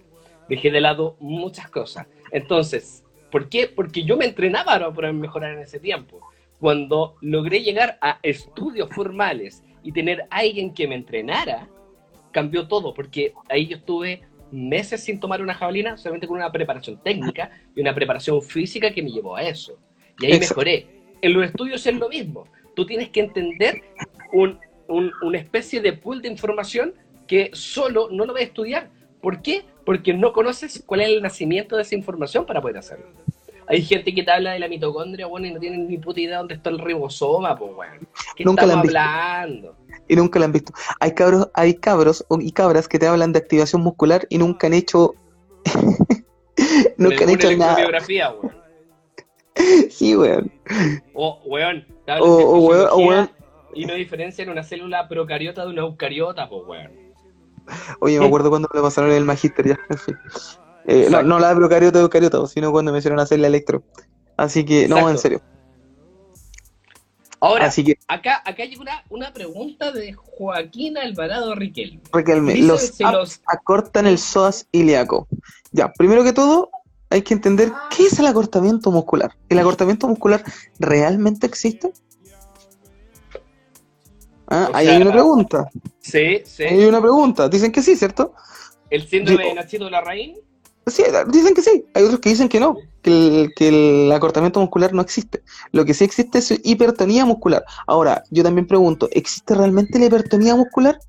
dejé de lado muchas cosas. Entonces, ¿por qué? Porque yo me entrenaba para mejorar en ese tiempo. Cuando logré llegar a estudios formales y tener alguien que me entrenara, cambió todo, porque ahí yo estuve meses sin tomar una jabalina, solamente con una preparación técnica y una preparación física que me llevó a eso. Y ahí Exacto. mejoré. En los estudios es lo mismo. Tú tienes que entender un, un- una especie de pool de información que solo no lo vas a estudiar. ¿Por qué? Porque no conoces cuál es el nacimiento de esa información para poder hacerlo. Hay gente que te habla de la mitocondria, bueno, y no tienen ni puta idea dónde está el ribosoma, pues, bueno. ¿Qué Nunca estamos han visto. hablando? Y nunca la han visto. Hay cabros, hay cabros y cabras que te hablan de activación muscular y nunca han hecho. nunca han hecho nada. Sí, weón. O, weón, O, weón, o, fisiología weón. Y no diferencian una célula procariota de una eucariota, pues, weón. Oye, me acuerdo cuando me lo pasaron en el Magister ya, en fin. Eh, no, no la de procariota de eucariota, sino cuando me hicieron hacer la electro. Así que, no, en serio. Ahora, Así que, acá, acá llega una, una pregunta de Joaquín Alvarado Riquelme. Riquelme, los apps los- acortan el psoas ilíaco. Ya, primero que todo, hay que entender qué es el acortamiento muscular. ¿El acortamiento muscular realmente existe? Ah, ahí sea, hay una pregunta. Sí, sí. Ahí hay una pregunta. Dicen que sí, ¿cierto? El síndrome Yo- de Nachito Larraín. Sí, dicen que sí, hay otros que dicen que no, que el, que el acortamiento muscular no existe. Lo que sí existe es hipertonía muscular. Ahora, yo también pregunto, ¿existe realmente la hipertonía muscular?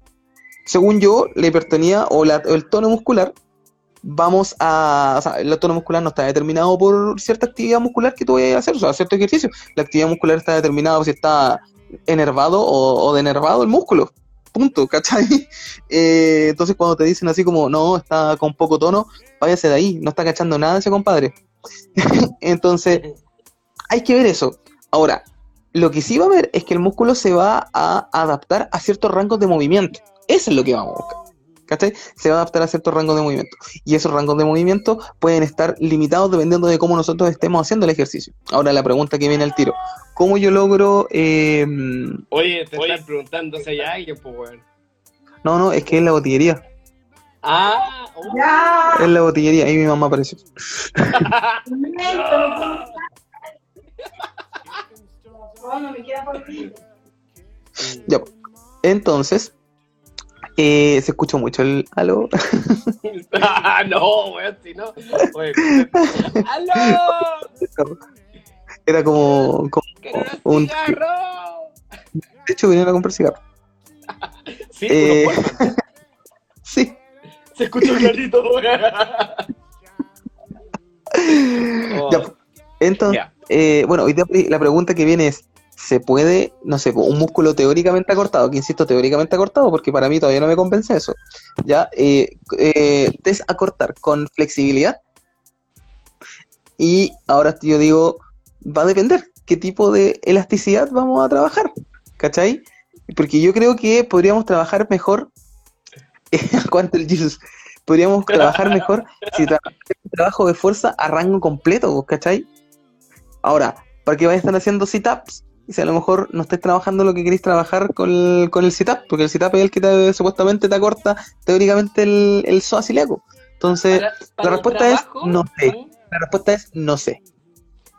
Según yo, la hipertonía o, la- o el tono muscular, vamos a... O sea, el tono muscular no está determinado por cierta actividad muscular que tú vayas a hacer, o sea, cierto ejercicio. La actividad muscular está determinada por si está enervado o, denervado el músculo. Punto, ¿cachai? Eh, entonces cuando te dicen así como, no, está con poco tono, váyase de ahí, no está cachando nada ese compadre. Entonces, hay que ver eso. Ahora, lo que sí va a ver es que el músculo se va a adaptar a ciertos rangos de movimiento. Eso es lo que vamos a buscar. ¿Cachai? Se va a adaptar a ciertos rangos de movimiento. Y esos rangos de movimiento pueden estar limitados dependiendo de cómo nosotros estemos haciendo el ejercicio. Ahora la pregunta que viene al tiro. ¿Cómo yo logro... eh, Oye, te están preguntando si hay alguien, pues, weón. No, no, es que es la botillería. Ah, oh, Es la botillería. Ahí mi mamá apareció. Ya, pues. entonces, eh, se escuchó mucho el aló. ah, no, weón, si no. ¡Aló! Era como, como- ¡Quiero Un- de hecho, vinieron a comprar cigarro. Sí, Eh, uno Pullman. Sí, Se escucha clarito, weón. Oh, ya, pues. entonces, eh, bueno, hoy día la pregunta que viene es, ¿se puede, no sé, un músculo teóricamente acortado? Que insisto, teóricamente acortado, porque para mí todavía no me convence eso. Ya, eh, eh, desacortar con flexibilidad. Y ahora yo digo, va a depender qué tipo de elasticidad vamos a trabajar, ¿cachai? Porque yo creo que podríamos trabajar mejor, ¿cuánto el Jesus? Podríamos trabajar mejor si trabajamos un trabajo de fuerza a rango completo, ¿cachai? Ahora, ¿para qué vais a estar haciendo sit-ups? Y si a lo mejor no estáis trabajando lo que queréis trabajar con el, con el sit-up, porque el sit-up es el que te- supuestamente te acorta teóricamente el, el ilíaco. Entonces, Para- para la respuesta es no sé. ¿mm? la respuesta es no sé.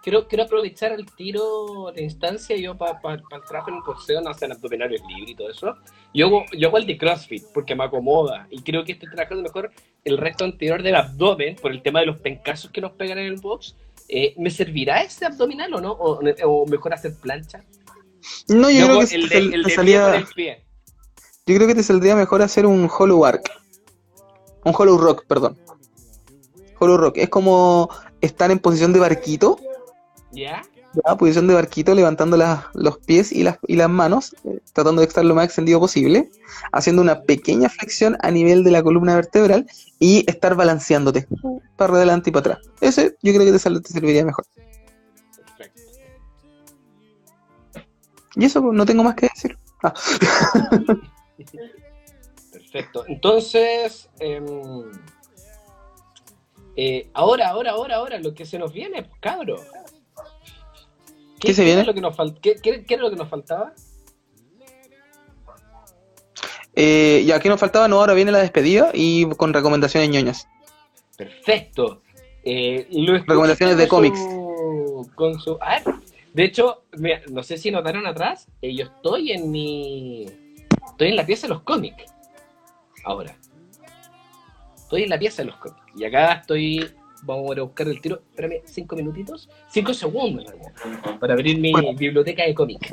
Quiero, quiero aprovechar el tiro de instancia yo para el trabajo en el boxeo, no hacen abdominales libres y todo eso. Yo yo hago el de CrossFit porque me acomoda y creo que estoy trabajando mejor el resto anterior del abdomen por el tema de los pencazos que nos pegan en el box. Eh, ¿Me servirá ese abdominal o no? ¿O, o mejor hacer plancha? No, yo, creo hago que el te, de, el salía- con el pie. yo creo que te saldría mejor hacer un hollow arc. Un hollow rock, perdón. Hollow rock. Es como estar en posición de barquito. ¿Ya? ¿Ya? posición de barquito, levantando las- los pies y las, y las manos, eh, tratando de estar lo más extendido posible, haciendo una pequeña flexión a nivel de la columna vertebral y estar balanceándote para adelante y para atrás. Ese yo creo que te, te serviría mejor. Perfecto. Y eso no tengo más que decir. Ah, Perfecto. Entonces, em, eh, ahora, ahora, ahora, ahora, lo que se nos viene, pues cabro. ¿Qué se viene? Era lo que nos qué, qué- qué era lo que nos faltaba? eh, ya que nos faltaba, no, ahora viene la despedida y con recomendaciones ñoñas. Perfecto. Eh, Recomendaciones de cómics. Con su, de hecho, mira, no sé si notaron atrás, eh, yo estoy en mi. Estoy en la pieza de los cómics. Ahora. Estoy en la pieza de los cómics. Y acá estoy. Vamos a buscar el tiro. Espérame, cinco minutitos. Cinco segundos, Para abrir mi Bueno. biblioteca de cómics.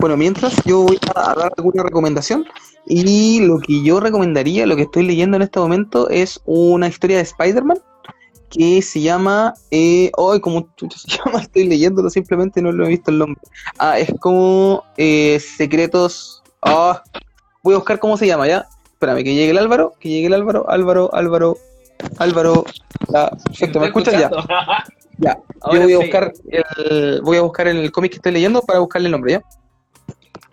Bueno, mientras yo voy a dar alguna recomendación y lo que yo recomendaría, lo que estoy leyendo en este momento es una historia de Spider-Man que se llama, eh, ay, ¿cómo chucha se llama? Estoy leyéndolo simplemente no lo he visto el nombre. Ah, es como eh, secretos, ah, voy a buscar cómo se llama ya. Espérame, que llegue el Álvaro, que llegue el Álvaro, Álvaro, Álvaro, Álvaro. Ya, perfecto, ¿me escuchas ya? Ya, Ahora yo voy a sí. buscar el, voy a buscar el cómic que estoy leyendo para buscarle el nombre, ¿ya?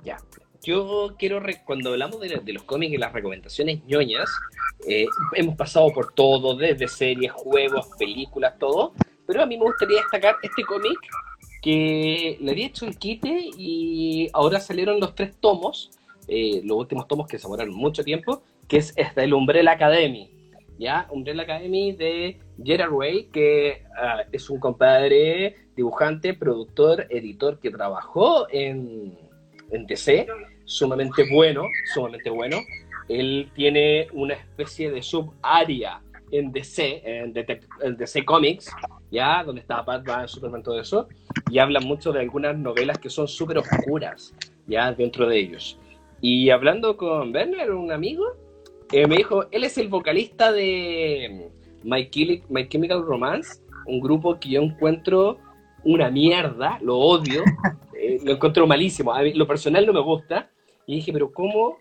Ya. Yo quiero, re- cuando hablamos de, de los cómics y las recomendaciones ñoñas, eh, hemos pasado por todo, desde series, juegos, películas, todo. Pero a mí me gustaría destacar este cómic que le había hecho el quite y ahora salieron los tres tomos, eh, los últimos tomos que se demoraron mucho tiempo, que es este, el Umbrella Academy. ¿Ya? Umbrella Academy de Gerard Way, que ah, es un compadre dibujante, productor, editor que trabajó en, en DC, sumamente bueno, sumamente bueno. Él tiene una especie de subárea en DC, en, en DC Comics, ya, donde está Batman, Superman, todo eso, y hablan mucho de algunas novelas que son súper oscuras, ya, dentro de ellos. Y hablando con Werner, un amigo, eh, me dijo, él es el vocalista de My, Chili- My Chemical Romance, un grupo que yo encuentro una mierda, lo odio, eh, lo encuentro malísimo, a mí, lo personal no me gusta, y dije, pero ¿cómo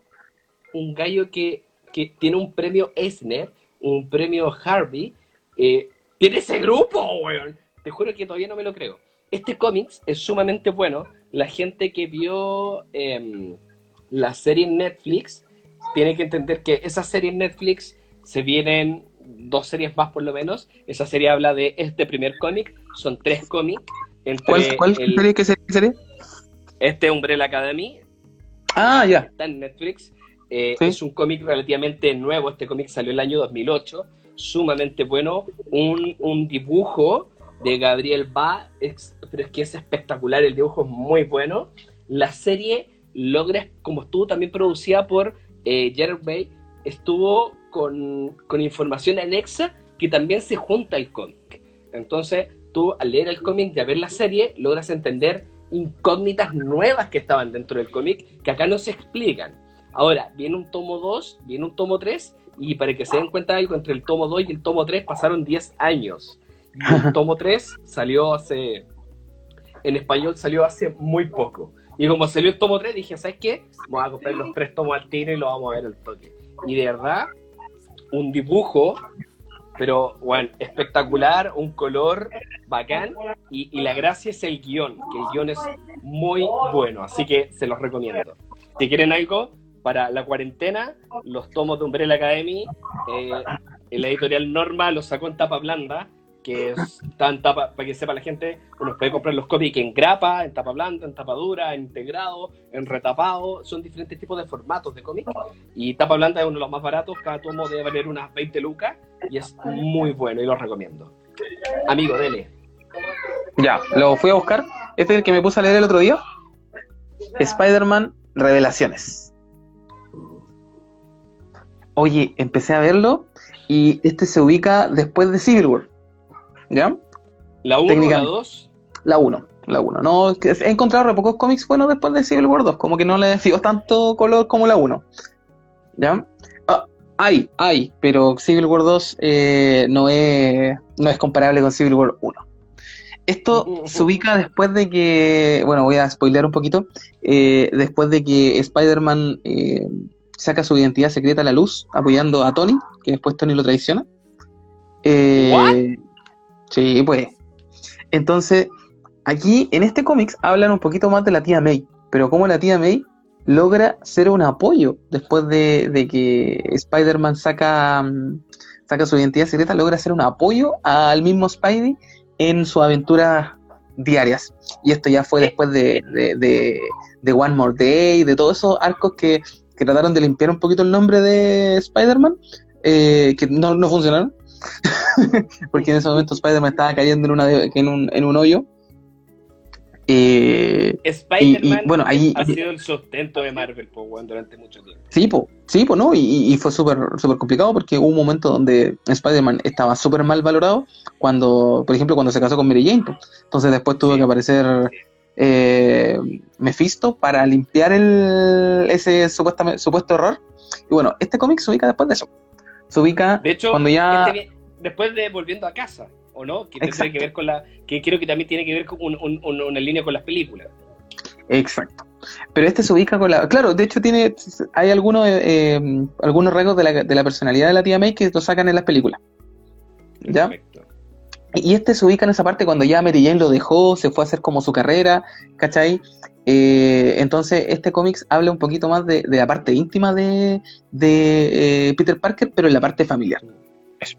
un gallo que, que tiene un premio Eisner, un premio Harvey, eh, tiene ese grupo, weón? Te juro que todavía no me lo creo. Este cómics es sumamente bueno. La gente que vio em, la serie en Netflix tiene que entender que esa serie en Netflix se vienen dos series más por lo menos. Esa serie habla de este primer cómic. Son tres cómics. ¿Cuál, cuál el- serie? ¿Qué serie? este Umbrella Academy, Ah, ya. está en Netflix. Eh, Sí. Es un cómic relativamente nuevo. Este cómic salió el año 2008. Sumamente bueno. Un, un dibujo de Gabriel Ba, ex- pero es que es espectacular. El dibujo es muy bueno. La serie logra, como estuvo también producida por eh, Bay, estuvo con, con información anexa que también se junta al cómic. Entonces, tú al leer el cómic y a ver la serie, logras entender incógnitas nuevas que estaban dentro del cómic que acá no se explican. Ahora, viene un tomo 2, viene un tomo 3, y para que se den cuenta algo, entre el tomo 2 y el tomo 3 pasaron 10 años. Y el tomo 3 salió hace. En español salió hace muy poco. Y como salió el tomo 3, dije, ¿sabes qué? Vamos a comprar los tres tomos al tiro y lo vamos a ver al toque. Y de verdad, un dibujo, pero bueno, espectacular, un color bacán. Y, y la gracia es el guion, que el guion es muy bueno. Así que se los recomiendo. Si quieren algo para la cuarentena, los tomos de Umbrella Academy, eh, la editorial Norma los sacó en tapa blanda, que es, en tapa, para que sepa la gente, uno puede comprar los cómics en grapa, en tapa blanda, en tapa dura, en integrado, en retapado, son diferentes tipos de formatos de cómic. Y tapa blanda es uno de los más baratos, cada tomo debe valer unas 20 lucas y es muy bueno y lo recomiendo. Amigo, dele. Ya, lo fui a buscar. Este es el que me puse a leer el otro día. Spider-Man Revelaciones. Oye, empecé a verlo y este se ubica después de Civil War. ¿Ya? La 1 o la Técnicamente. 2, La 1. La 1. No, he encontrado re pocos cómics buenos después de Civil War 2. Como que no le dio tanto color como la 1. ¿Ya? Ah, hay, hay, pero Civil War 2 eh, no, es, no es comparable con Civil War 1. Esto se ubica después de que, bueno, voy a spoilear un poquito, eh, después de que Spider-Man eh, saca su identidad secreta a la luz, apoyando a Tony, que después Tony lo traiciona. Eh, sí, pues. Entonces, aquí en este cómics hablan un poquito más de la tía May, pero cómo la tía May logra ser un apoyo después de, que Spider-Man saca, mm, saca su identidad secreta, logra ser un apoyo al mismo Spidey en sus aventuras diarias. Y esto ya fue después de, de, de- de One More Day, de todos esos arcos que, que trataron de limpiar un poquito el nombre de Spider-Man, eh, que no, no funcionaron. Porque en ese momento Spider-Man estaba cayendo en, una de- en, un, en un hoyo. Eh, Spider-Man Y- y, bueno, ahí- ha sido el sustento de Marvel po, durante mucho tiempo. Sí, po, sí, po, ¿no? Y, y- fue súper súper complicado porque hubo un momento donde Spider-Man estaba súper mal valorado cuando, por ejemplo, cuando se casó con Mary Jane. po. Entonces después tuvo Sí, que aparecer eh, Mephisto para limpiar el, ese supuestamente, supuesto error. Y bueno, este cómic se ubica después de eso. Se ubica De hecho, cuando ya... este después de Volviendo a Casa, ¿o no? Que tiene que ver con la. Que creo que también tiene que ver con un- un- un- una línea con las películas. Exacto. Pero este se ubica con la... Claro, de hecho tiene... Hay algunos, eh, eh, algunos rasgos de la, de la personalidad de la tía May que lo sacan en las películas. ¿Ya? Perfecto. Y este se ubica en esa parte cuando ya Mary Jane lo dejó, se fue a hacer como su carrera, ¿cachai? Eh, entonces, este cómics habla un poquito más de, de la parte íntima de, de eh, Peter Parker, pero en la parte familiar.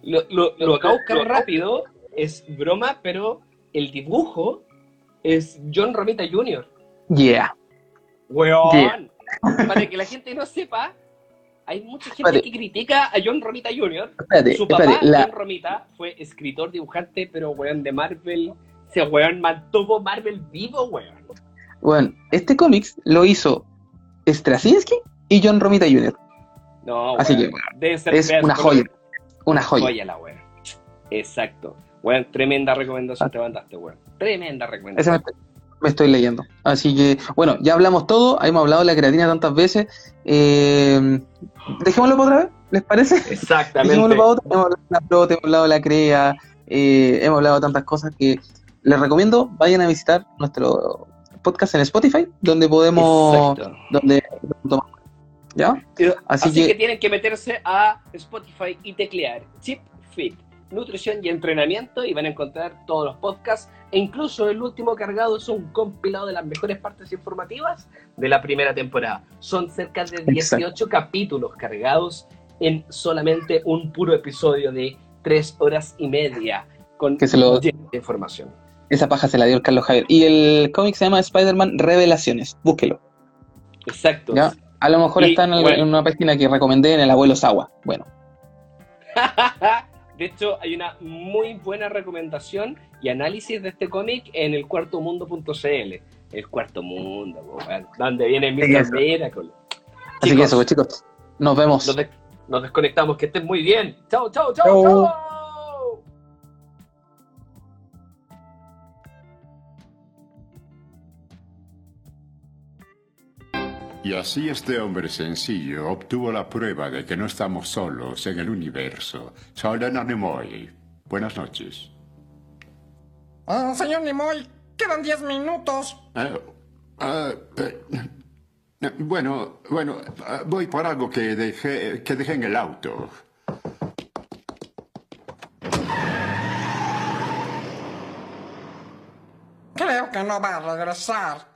Lo, lo, lo acabo de buscar rápido, es broma, pero el dibujo es John Romita Jr. Yeah. ¡Weón! Yeah. Para que la gente no sepa, hay mucha gente Espérate. que critica a John Romita Jr. Espérate, Su papá, espérate. La, John Romita, fue escritor, dibujante, pero weón de Marvel. Ese weón mantuvo Marvel vivo, weón. bueno, este cómics lo hizo Straczynski y John Romita Jr. No, Así weón, que, debe ser es una joya. Una joya. Joya la wea. Exacto. Weón, tremenda recomendación te mandaste, weón. Tremenda recomendación. me, estoy- me estoy leyendo. Así que, bueno, ya hablamos todo. Hemos hablado de la creatina tantas veces. Eh, dejémoslo para otra vez, ¿les parece? Exactamente. Dejémoslo para otra. Hemos hablado de la prote, hemos hablado de la crea, eh, hemos hablado de tantas cosas que les recomiendo. Vayan a visitar nuestro podcast en Spotify, donde podemos. Exacto. donde tomamos. ¿Ya? Así Así, que... que- tienen que meterse a Spotify y teclear Chip Fit, nutrición y entrenamiento y van a encontrar todos los podcasts e incluso el último cargado es un compilado de las mejores partes informativas de la primera temporada. Son cerca de 18 capítulos cargados en solamente un puro episodio de tres horas y media con Que se lo- lleno de información. Esa paja se la dio el Carlos Javier. Y el cómic se llama Spider-Man Revelaciones. Búsquelo. Exacto. ¿ya? A lo mejor Y, está en, el- bueno. en una página que recomendé en el abuelo Sawa. Bueno, De hecho, hay una muy buena recomendación y análisis de este cómic en el cuartomundo.cl. El cuarto mundo, weón, donde viene Mr. Miracle. así que eso, pues, chicos. Nos vemos. Nos, nos desconectamos, que estén muy bien. Chao, Chao. chao. Y así este hombre sencillo obtuvo la prueba de que no estamos solos en el universo. Solana Nimoy. Buenas noches. Ah, señor Nimoy, quedan 10 minutos. Ah, ah, eh, eh, bueno, bueno, voy por algo que dejé, que dejé en el auto. Creo que no va a regresar.